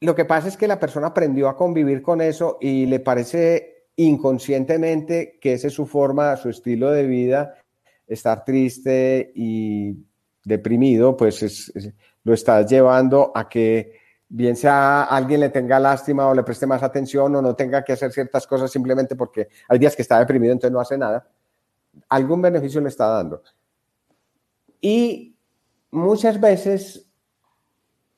lo que pasa es que la persona aprendió a convivir con eso y le parece inconscientemente que esa es su forma, su estilo de vida, estar triste y deprimido, pues lo está llevando a que bien sea alguien le tenga lástima o le preste más atención o no tenga que hacer ciertas cosas simplemente porque hay días que está deprimido, entonces no hace nada, algún beneficio le está dando. Y muchas veces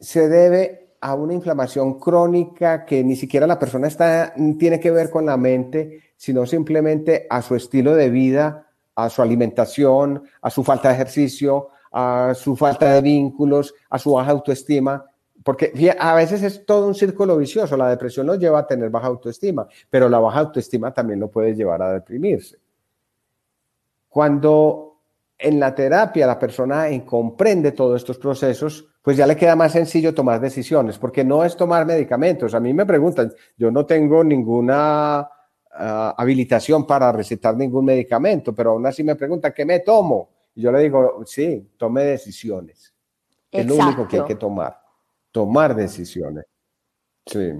se debe a una inflamación crónica que ni siquiera la persona está, tiene que ver con la mente, sino simplemente a su estilo de vida, a su alimentación, a su falta de ejercicio, a su falta de vínculos, a su baja autoestima porque a veces es todo un círculo vicioso. La depresión nos lleva a tener baja autoestima, pero la baja autoestima también lo puede llevar a deprimirse. Cuando en la terapia la persona comprende todos estos procesos, pues ya le queda más sencillo tomar decisiones, porque no es tomar medicamentos. A mí me preguntan, yo no tengo ninguna ah, habilitación para recetar ningún medicamento, pero aún así me preguntan, ¿qué me tomo? Y yo le digo, sí, tome decisiones. Es lo único que hay que tomar tomar decisiones. Sí.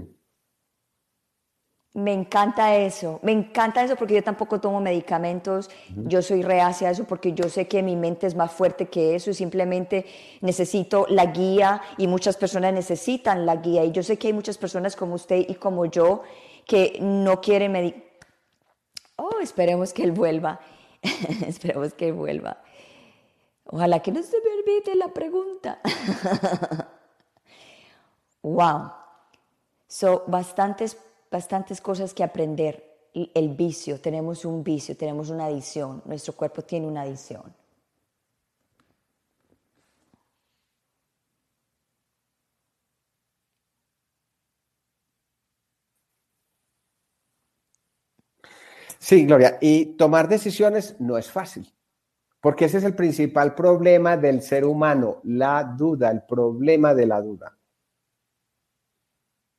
Me encanta eso, me encanta eso porque yo tampoco tomo medicamentos, yo soy reacia a eso porque yo sé que mi mente es más fuerte que eso y simplemente necesito la guía y muchas personas necesitan la guía y yo sé que hay muchas personas como usted y como yo que no quieren medicamentos. Oh, esperemos que él vuelva, (laughs) esperemos que él vuelva. Ojalá que no se me olvide la pregunta. (laughs) Wow. So, bastantes, bastantes cosas que aprender. El vicio, tenemos un vicio, tenemos una adicción, nuestro cuerpo tiene una adicción. Sí, Gloria, y tomar decisiones no es fácil, porque ese es el principal problema del ser humano, la duda, el problema de la duda.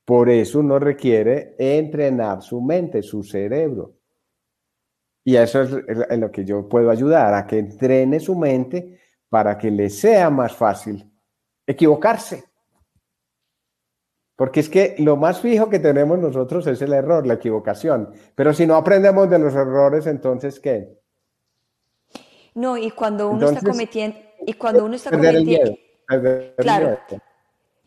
Por eso uno requiere entrenar su mente, su cerebro. Y eso es en lo que yo puedo ayudar, a que entrene su mente para que le sea más fácil equivocarse. Porque es que lo más fijo que tenemos nosotros es el error, la equivocación. Pero si no aprendemos de los errores, entonces ¿qué? No, y cuando uno está cometiendo... Y cuando uno está cometiendo... claro.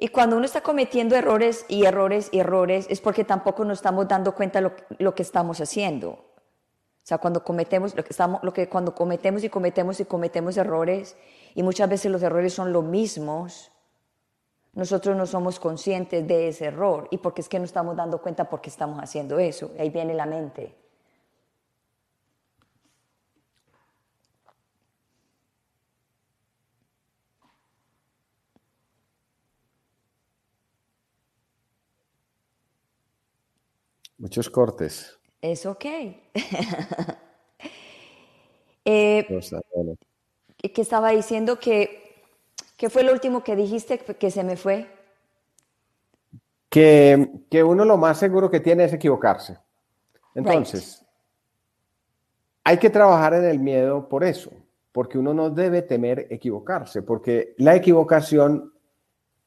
Y cuando uno está cometiendo errores y errores y errores es porque tampoco nos estamos dando cuenta lo, lo que estamos haciendo. O sea, cuando cometemos, lo que estamos, lo que cuando cometemos y cometemos y cometemos errores, y muchas veces los errores son los mismos, nosotros no somos conscientes de ese error. Y porque es que no estamos dando cuenta porque estamos haciendo eso. Ahí viene la mente. Muchos cortes. Es ok. (laughs) eh, que estaba diciendo que ¿Qué fue lo último que dijiste que se me fue? Que, que uno lo más seguro que tiene es equivocarse. Entonces, hay que trabajar en el miedo por eso, porque uno no debe temer equivocarse, porque la equivocación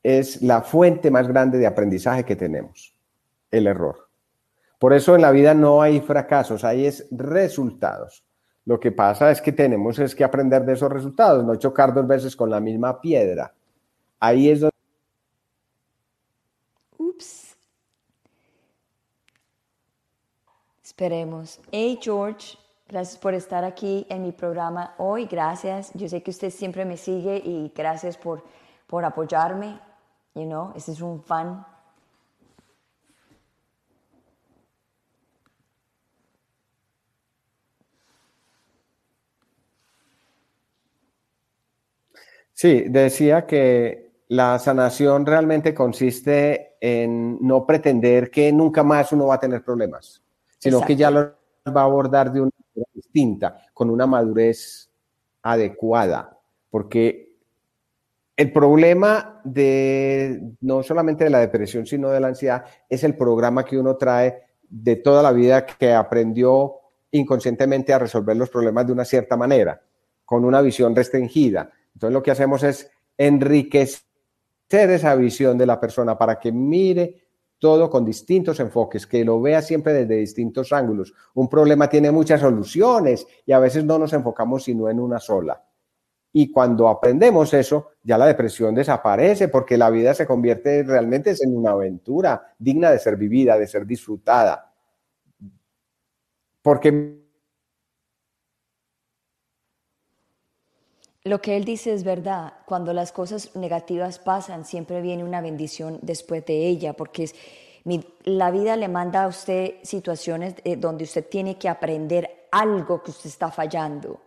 es la fuente más grande de aprendizaje que tenemos, el error. Por eso en la vida no hay fracasos, hay es resultados. Lo que pasa es que tenemos es que aprender de esos resultados, no chocar dos veces con la misma piedra. Ahí es donde... Ups. Esperemos. Hey George, gracias por estar aquí en mi programa hoy. Gracias. Yo sé que usted siempre me sigue y gracias por, por apoyarme. You know, este es un fan Sí, decía que la sanación realmente consiste en no pretender que nunca más uno va a tener problemas, sino que ya lo va a abordar de una manera distinta, con una madurez adecuada, porque el problema de no solamente de la depresión, sino de la ansiedad, es el programa que uno trae de toda la vida que aprendió inconscientemente a resolver los problemas de una cierta manera, con una visión restringida entonces lo que hacemos es enriquecer esa visión de la persona para que mire todo con distintos enfoques, que lo vea siempre desde distintos ángulos. Un problema tiene muchas soluciones y a veces no nos enfocamos sino en una sola. Y cuando aprendemos eso, ya la depresión desaparece porque la vida se convierte realmente en una aventura digna de ser vivida, de ser disfrutada. Porque Lo que él dice es verdad. Cuando las cosas negativas pasan, siempre viene una bendición después de ella, porque es, la vida le manda a usted situaciones eh, donde usted tiene que aprender algo que usted está fallando.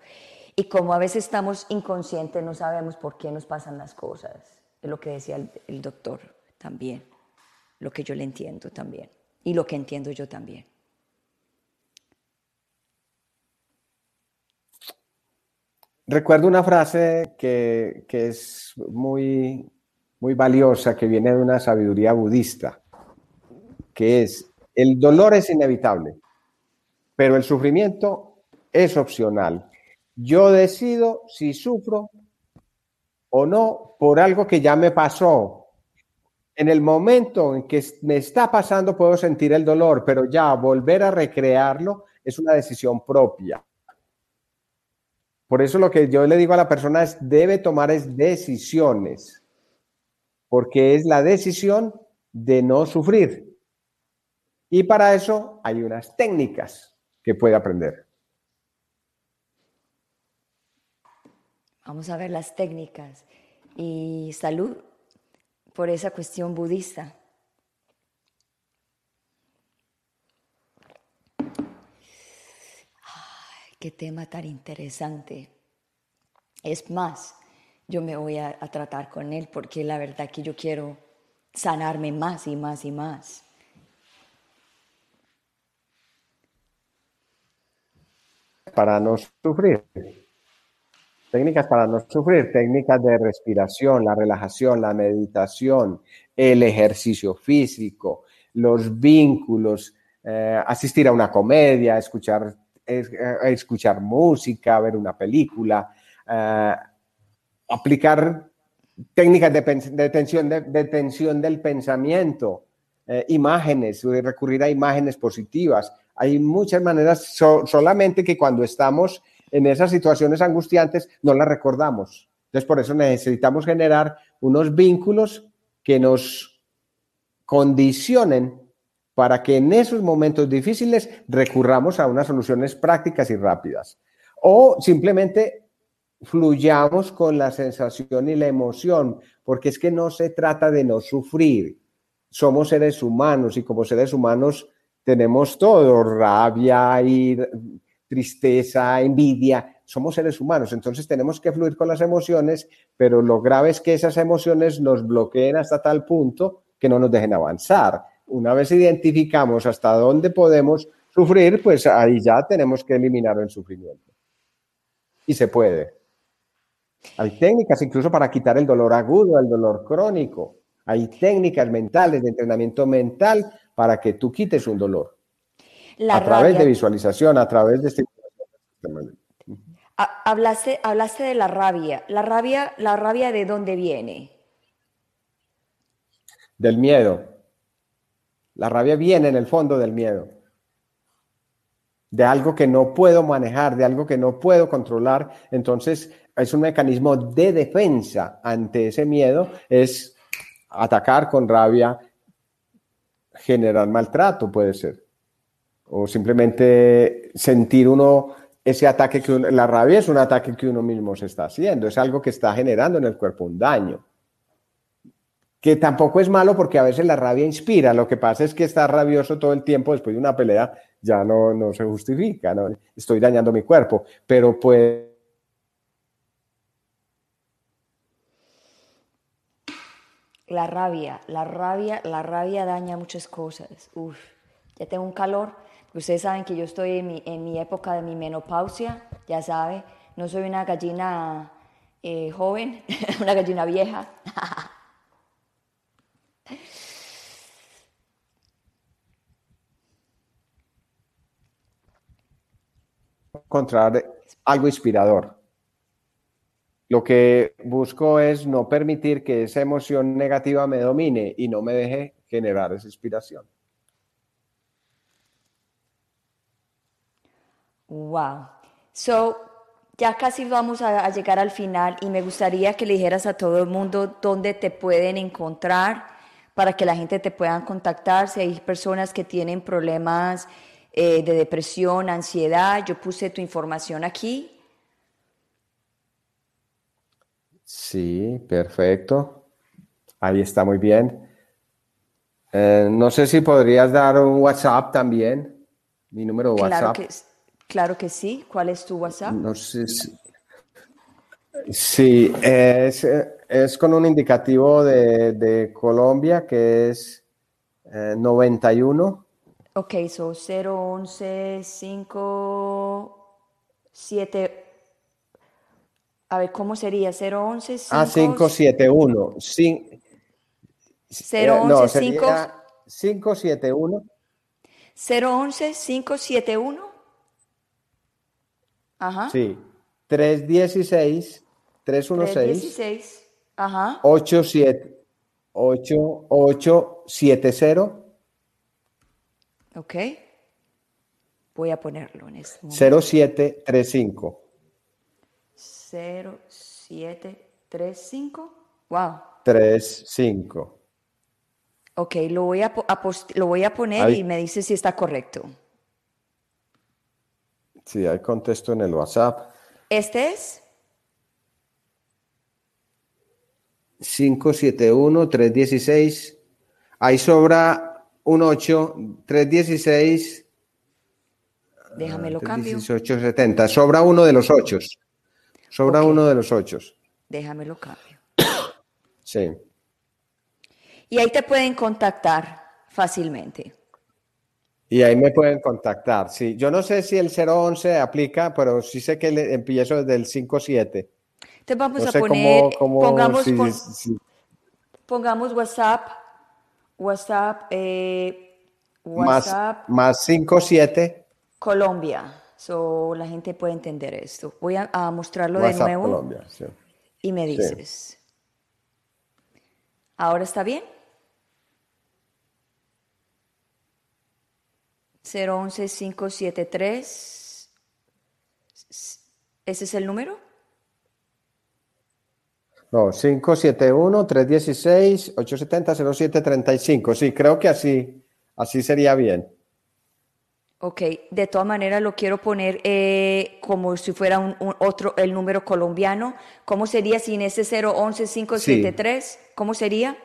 Y como a veces estamos inconscientes, no sabemos por qué nos pasan las cosas. Es lo que decía el, el doctor también, lo que yo le entiendo también, y lo que entiendo yo también. Recuerdo una frase que, es muy, muy valiosa, que viene de una sabiduría budista, que es, el dolor es inevitable, pero el sufrimiento es opcional. Yo decido si sufro o no por algo que ya me pasó. En el momento en que me está pasando puedo sentir el dolor, pero ya volver a recrearlo es una decisión propia. Por eso lo que yo le digo a la persona es, debe tomar es decisiones, porque es la decisión de no sufrir. Y para eso hay unas técnicas que puede aprender. Vamos a ver las técnicas. Y salud por esa cuestión budista. Qué tema tan interesante. Es más, yo me voy a, tratar con él porque la verdad que yo quiero sanarme más y más y más. Para no sufrir. Técnicas para no sufrir, técnicas de respiración, la relajación, la meditación, el ejercicio físico, los vínculos, eh, asistir a una comedia, escuchar eh, escuchar música, ver una película, aplicar técnicas de, tensión, de, del pensamiento, eh, imágenes, recurrir a imágenes positivas. Hay muchas maneras, solamente que cuando estamos en esas situaciones angustiantes no las recordamos. Entonces, por eso necesitamos generar unos vínculos que nos condicionen para que en esos momentos difíciles recurramos a unas soluciones prácticas y rápidas. O simplemente fluyamos con la sensación y la emoción, porque es que no se trata de no sufrir. Somos seres humanos y como seres humanos tenemos todo, rabia, y tristeza, envidia. Somos seres humanos, entonces tenemos que fluir con las emociones, pero lo grave es que esas emociones nos bloqueen hasta tal punto que no nos dejen avanzar una vez identificamos hasta dónde podemos sufrir, pues ahí ya tenemos que eliminar el sufrimiento. Y se puede. Hay técnicas incluso para quitar el dolor agudo, el dolor crónico. Hay técnicas mentales de entrenamiento mental para que tú quites un dolor. a través de visualización, a través de estimulación. Hablaste, hablaste de la rabia. ¿La rabia, la rabia de dónde viene? Del miedo. La rabia viene en el fondo del miedo. De algo que no puedo manejar, de algo que no puedo controlar. Entonces, es un mecanismo de defensa ante ese miedo, es atacar con rabia, generar maltrato, puede ser. O simplemente sentir uno ese ataque que la rabia es un ataque que uno mismo se está haciendo, es algo que está generando en el cuerpo un daño. Que tampoco es malo porque a veces la rabia inspira, lo que pasa es que estar rabioso todo el tiempo después de una pelea ya no, no se justifica, ¿no? estoy dañando mi cuerpo, pero pues La rabia, la rabia, la rabia daña muchas cosas. Uf, ya tengo un calor. Ustedes saben que yo estoy en mi, en mi época de mi menopausia, ya sabe. No soy una gallina eh, joven, (laughs) una gallina vieja. (laughs) Encontrar algo inspirador. Lo que busco es no permitir que esa emoción negativa me domine y no me deje generar esa inspiración. Wow. So, ya casi vamos a, llegar al final y me gustaría que le dijeras a todo el mundo dónde te pueden encontrar para que la gente te pueda contactar. Si hay personas que tienen problemas eh, de depresión, ansiedad, yo puse tu información aquí Sí, perfecto. Ahí está muy bien. Eh, no sé si podrías dar un WhatsApp también, mi número de claro WhatsApp. Que, claro que sí. ¿Cuál es tu WhatsApp? No sé si... Sí, es, con un indicativo de, Colombia que es 91. Ok, so 011 5 7 a ver, ¿cómo sería? 011 5... Ah, 571. 011 571. 011 571. Ajá. Sí. 316 316 316. Ajá. 87 8870. Ok. Voy a ponerlo en este momento. 0735. 0735. Wow. 35. Ok, lo voy a, lo voy a poner y me dice si está correcto. Sí, hay contesto en el WhatsApp. ¿Este es? 571-316. Ahí sobra un 8, 316. Déjame cambio. 1870. Sobra uno de los 8. Sobra uno de los ocho. Déjamelo cambio. (coughs) sí. Y ahí te pueden contactar fácilmente. Y ahí me pueden contactar, sí. Yo no sé si el 011 aplica, pero sí sé que le empiezo desde el 57. Te vamos a poner, pongamos, pongamos WhatsApp, WhatsApp, eh, WhatsApp. Más, más 57. Colombia. So, la gente puede entender esto. Voy a, mostrarlo de nuevo. Colombia, Y me dices. ¿Ahora está bien? 011 573. ¿Ese es el número? No, 571-316-870-0735. Sí, creo que así, así sería bien. Ok, de todas maneras lo quiero poner eh, como si fuera un, otro, el número colombiano. ¿Cómo sería sin ese 011573? ¿Cómo sería?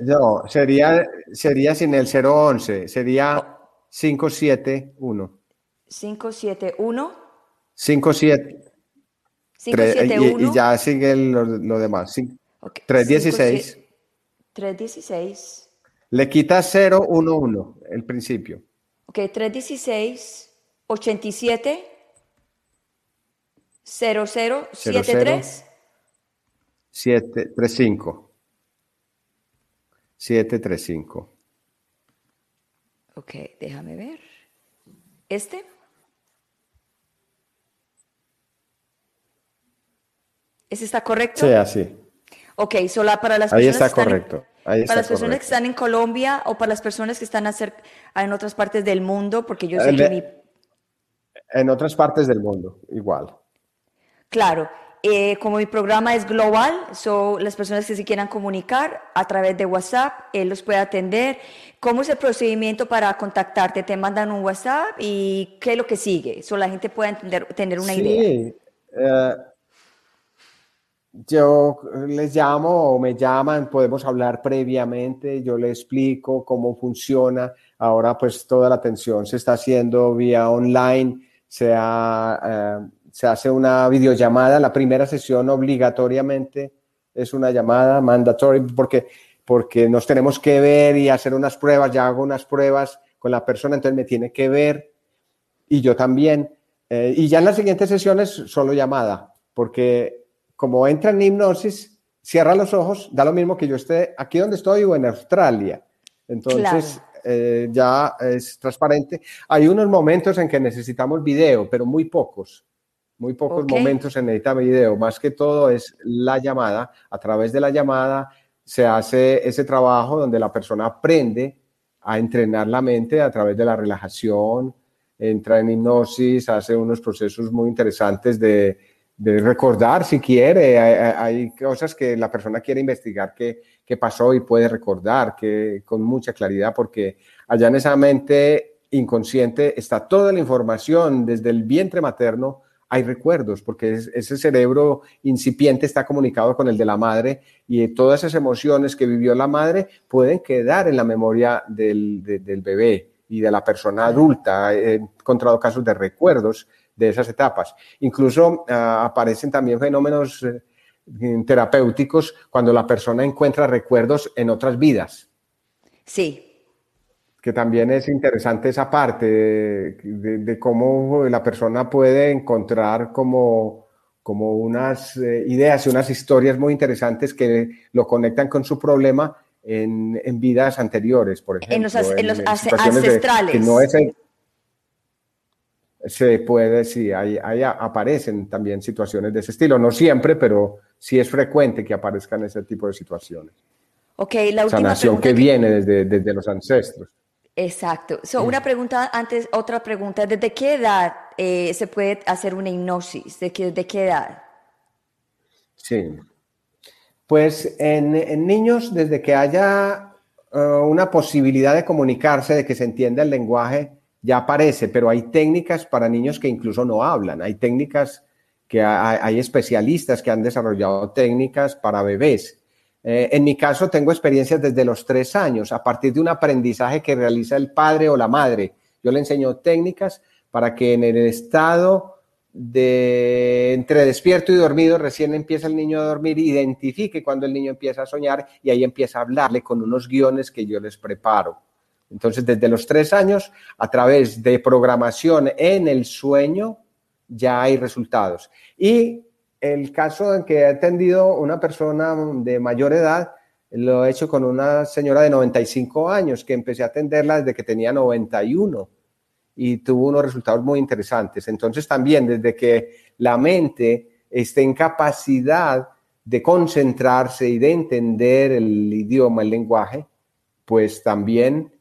No, sería, sería sin el 011, sería 571. 571. 57. 571. Y, y, ya sigue lo, lo demás. Okay. 316. 316. Le quita 011, el principio. Ok, 316 87 0073. 735. 735. Ok, déjame ver. ¿Este? ¿Ese está correcto? Sí, así. Ok, solo para las personas, Ahí está correcto. Ahí para las personas que están en Colombia o para las personas que están en otras partes del mundo, porque yo sé que mi... En otras partes del mundo, igual. Claro, eh, como mi programa es global, son las personas que se quieran comunicar a través de WhatsApp, él los puede atender. ¿Cómo es el procedimiento para contactarte? ¿Te mandan un WhatsApp y qué es lo que sigue? Solo la gente pueda entender, tener una idea. Sí, eh, yo les llamo o me llaman, podemos hablar previamente, yo les explico cómo funciona. Ahora pues toda la atención se está haciendo vía online, sea... Eh, se hace una videollamada, la primera sesión obligatoriamente es una llamada mandatory porque, porque nos tenemos que ver y hacer unas pruebas, ya hago unas pruebas con la persona, entonces me tiene que ver y yo también. Eh, y ya en las siguientes sesiones solo llamada, porque como entra en hipnosis, cierra los ojos, da lo mismo que yo esté aquí donde estoy o en Australia. Entonces, eh, ya es transparente. Hay unos momentos en que necesitamos video, pero muy pocos muy pocos momentos en edita video, más que todo es la llamada. A través de la llamada se hace ese trabajo donde la persona aprende a entrenar la mente a través de la relajación, entra en hipnosis, hace unos procesos muy interesantes de, recordar si quiere. Hay, cosas que la persona quiere investigar qué, qué pasó y puede recordar que, con mucha claridad porque allá en esa mente inconsciente está toda la información desde el vientre materno hay recuerdos, porque ese cerebro incipiente está comunicado con el de la madre y todas esas emociones que vivió la madre pueden quedar en la memoria del, bebé y de la persona adulta. He encontrado casos de recuerdos de esas etapas. Incluso ah, aparecen también fenómenos eh, terapéuticos cuando la persona encuentra recuerdos en otras vidas. Sí, que también es interesante esa parte de, cómo la persona puede encontrar como, como unas eh, ideas y unas historias muy interesantes que lo conectan con su problema en, en vidas anteriores, por ejemplo. En los, en los ancestrales. que no es se puede, sí, ahí, aparecen también situaciones de ese estilo. No siempre, pero sí es frecuente que aparezcan ese tipo de situaciones. Ok, la última Sanación que, viene desde, desde los ancestros. Exacto. So, una pregunta antes, otra pregunta. ¿Desde qué edad eh, se puede hacer una hipnosis? ¿De qué, de qué edad? Sí. Pues en, niños, desde que haya uh, una posibilidad de comunicarse, de que se entienda el lenguaje, ya aparece, pero hay técnicas para niños que incluso no hablan. Hay técnicas que hay especialistas que han desarrollado técnicas para bebés eh, en mi caso, tengo experiencias desde los tres años, a partir de un aprendizaje que realiza el padre o la madre. Yo le enseño técnicas para que en el estado de entre despierto y dormido, recién empieza el niño a dormir, identifique cuando el niño empieza a soñar y ahí empieza a hablarle con unos guiones que yo les preparo. Entonces, desde los tres años, a través de programación en el sueño, ya hay resultados. Y el caso en que he atendido una persona de mayor edad, lo he hecho con una señora de 95 años que empecé a atenderla desde que tenía 91 y tuvo unos resultados muy interesantes. Entonces también desde que la mente esté en capacidad de concentrarse y de entender el idioma, el lenguaje, pues también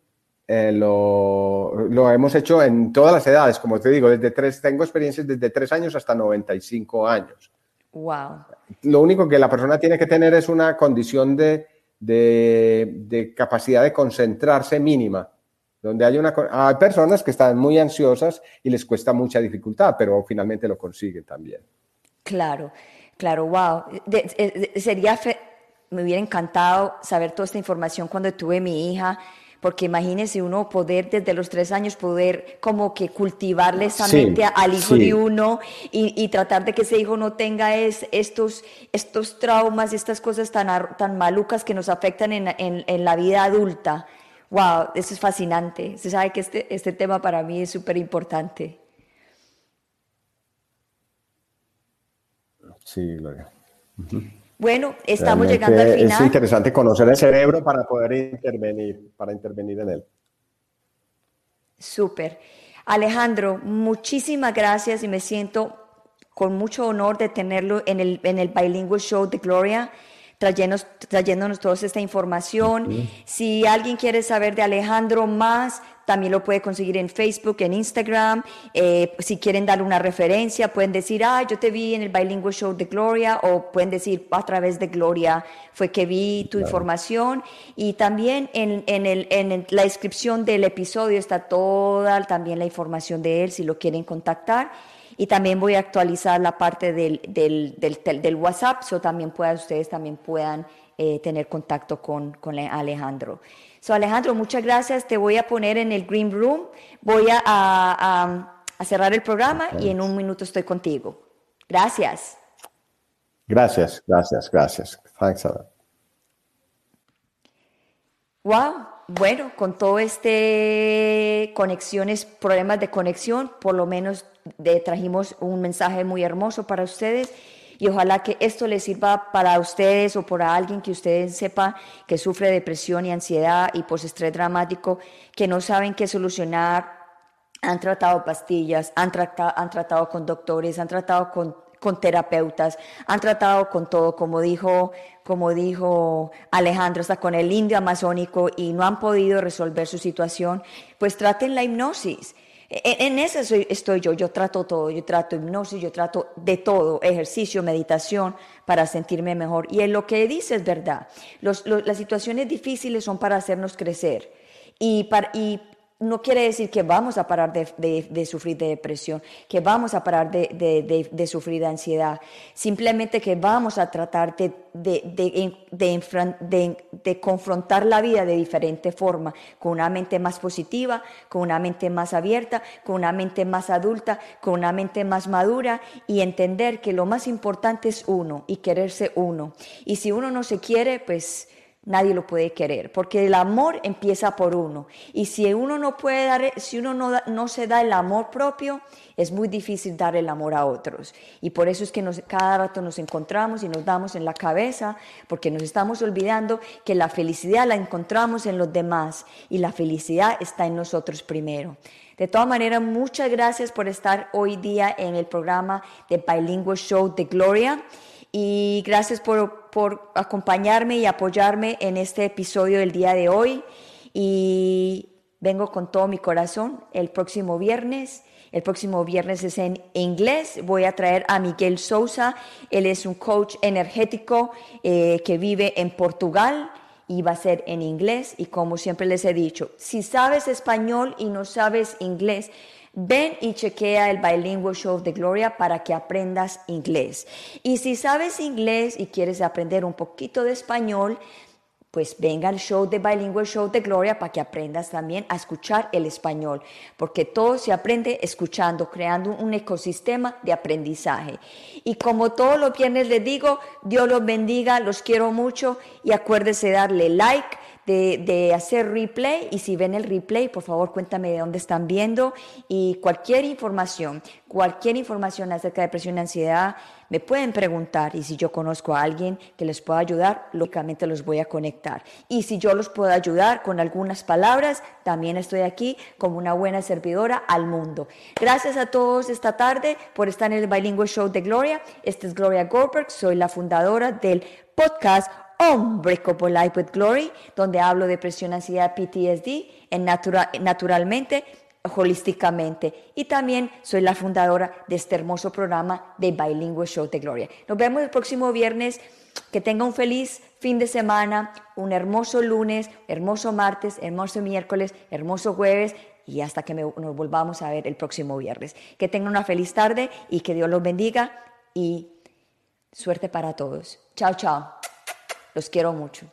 eh, lo, lo, hemos hecho en todas las edades, como te digo, desde tres, tengo experiencias desde tres años hasta 95 años. Wow. Lo único que la persona tiene que tener es una condición de, de, capacidad de concentrarse mínima. Donde hay, una, hay personas que están muy ansiosas y les cuesta mucha dificultad, pero finalmente lo consiguen también. Claro, claro, wow. sería, me hubiera encantado saber toda esta información cuando tuve mi hija porque imagínese uno poder desde los tres años poder como que cultivarle esa mente al hijo de uno y, tratar de que ese hijo no tenga es, estos, estos traumas y estas cosas tan, tan malucas que nos afectan en, en, la vida adulta. Wow, eso es fascinante. Se sabe que este, este tema para mí es súper importante. Sí, Gloria. Bueno, estamos llegando al final. Es interesante conocer el cerebro para poder intervenir, para intervenir en él. Súper. Alejandro, muchísimas gracias y me siento con mucho honor de tenerlo en el, en el Bilingual Show de Gloria trayéndonos, trayéndonos toda esta información. Si alguien quiere saber de Alejandro más, también lo puede conseguir en Facebook, en Instagram. Eh, si quieren dar una referencia, pueden decir, ah, yo te vi en el Bilingual Show de Gloria, o pueden decir, a través de Gloria fue que vi tu información. Y también en, en, el, en la descripción del episodio está toda también la información de él, si lo quieren contactar. Y también voy a actualizar la parte del, del, del, del WhatsApp, so también puedan, ustedes también puedan eh, tener contacto con, con Alejandro. So, Alejandro, muchas gracias. Te voy a poner en el Green Room. Voy a, a, a cerrar el programa y en un minuto estoy contigo. Gracias. Gracias, gracias, gracias. Thanks a Wow. Bueno, con todo este conexiones, problemas de conexión, por lo menos trajimos un mensaje muy hermoso para ustedes y ojalá que esto les sirva para ustedes o para alguien que ustedes sepa que sufre depresión y ansiedad y postestrés dramático, que no saben qué solucionar, han tratado pastillas, han tratado, han tratado con doctores, han tratado con terapeutas, han tratado con todo, como dijo, como dijo Alejandro, hasta con el indio amazónico y no han podido resolver su situación, pues traten la hipnosis en, eso estoy yo, yo trato todo, yo trato hipnosis, yo trato de todo, ejercicio, meditación, para sentirme mejor. Y en lo que dice es verdad, las situaciones difíciles son para hacernos crecer. Y, para, y, no quiere decir que vamos a parar de, sufrir de depresión, que vamos a parar de, sufrir de ansiedad, simplemente que vamos a tratar de, confrontar la vida de diferente forma, con una mente más positiva, con una mente más abierta, con una mente más adulta, con una mente más madura y entender que lo más importante es uno y quererse uno. Y si uno no se quiere, pues nadie lo puede querer, porque el amor empieza por uno. Y si uno no puede dar, si uno no, no se da el amor propio, es muy difícil dar el amor a otros. Y por eso es que nos, cada rato nos encontramos y nos damos en la cabeza, porque nos estamos olvidando que la felicidad la encontramos en los demás y la felicidad está en nosotros primero. De todas maneras, muchas gracias por estar hoy día en el programa de Bilingual Show de Gloria y gracias por, por acompañarme y apoyarme en este episodio del día de hoy. Y vengo con todo mi corazón el próximo viernes. El próximo viernes es en inglés. Voy a traer a Miguel Sousa. Él es un coach energético eh, que vive en Portugal y va a ser en inglés. Y como siempre les he dicho, si sabes español y no sabes inglés, Ven y chequea el Bilingual Show de Gloria para que aprendas inglés. Y si sabes inglés y quieres aprender un poquito de español, pues venga al show de Bilingual Show de Gloria para que aprendas también a escuchar el español, porque todo se aprende escuchando, creando un ecosistema de aprendizaje. Y como todos los viernes les digo, Dios los bendiga, los quiero mucho y acuérdese darle like de, hacer replay y si ven el replay, por favor cuéntame de dónde están viendo y cualquier información, cualquier información acerca de depresión y ansiedad, me pueden preguntar y si yo conozco a alguien que les pueda ayudar, lógicamente los voy a conectar. Y si yo los puedo ayudar con algunas palabras, también estoy aquí como una buena servidora al mundo. Gracias a todos esta tarde por estar en el Bilingual Show de Gloria. Esta es Gloria Goldberg, soy la fundadora del podcast Unbreakable Life with Glory, donde hablo de depresión, ansiedad, PTSD, en naturalmente, holísticamente. Y también soy la fundadora de este hermoso programa de Bilingual Show de Gloria. Nos vemos el próximo viernes. Que tenga un feliz fin de semana, un hermoso lunes, hermoso martes, hermoso miércoles, hermoso jueves y hasta que nos volvamos a ver el próximo viernes. Que tengan una feliz tarde y que Dios los bendiga y suerte para todos. Chao, chao. Los quiero mucho.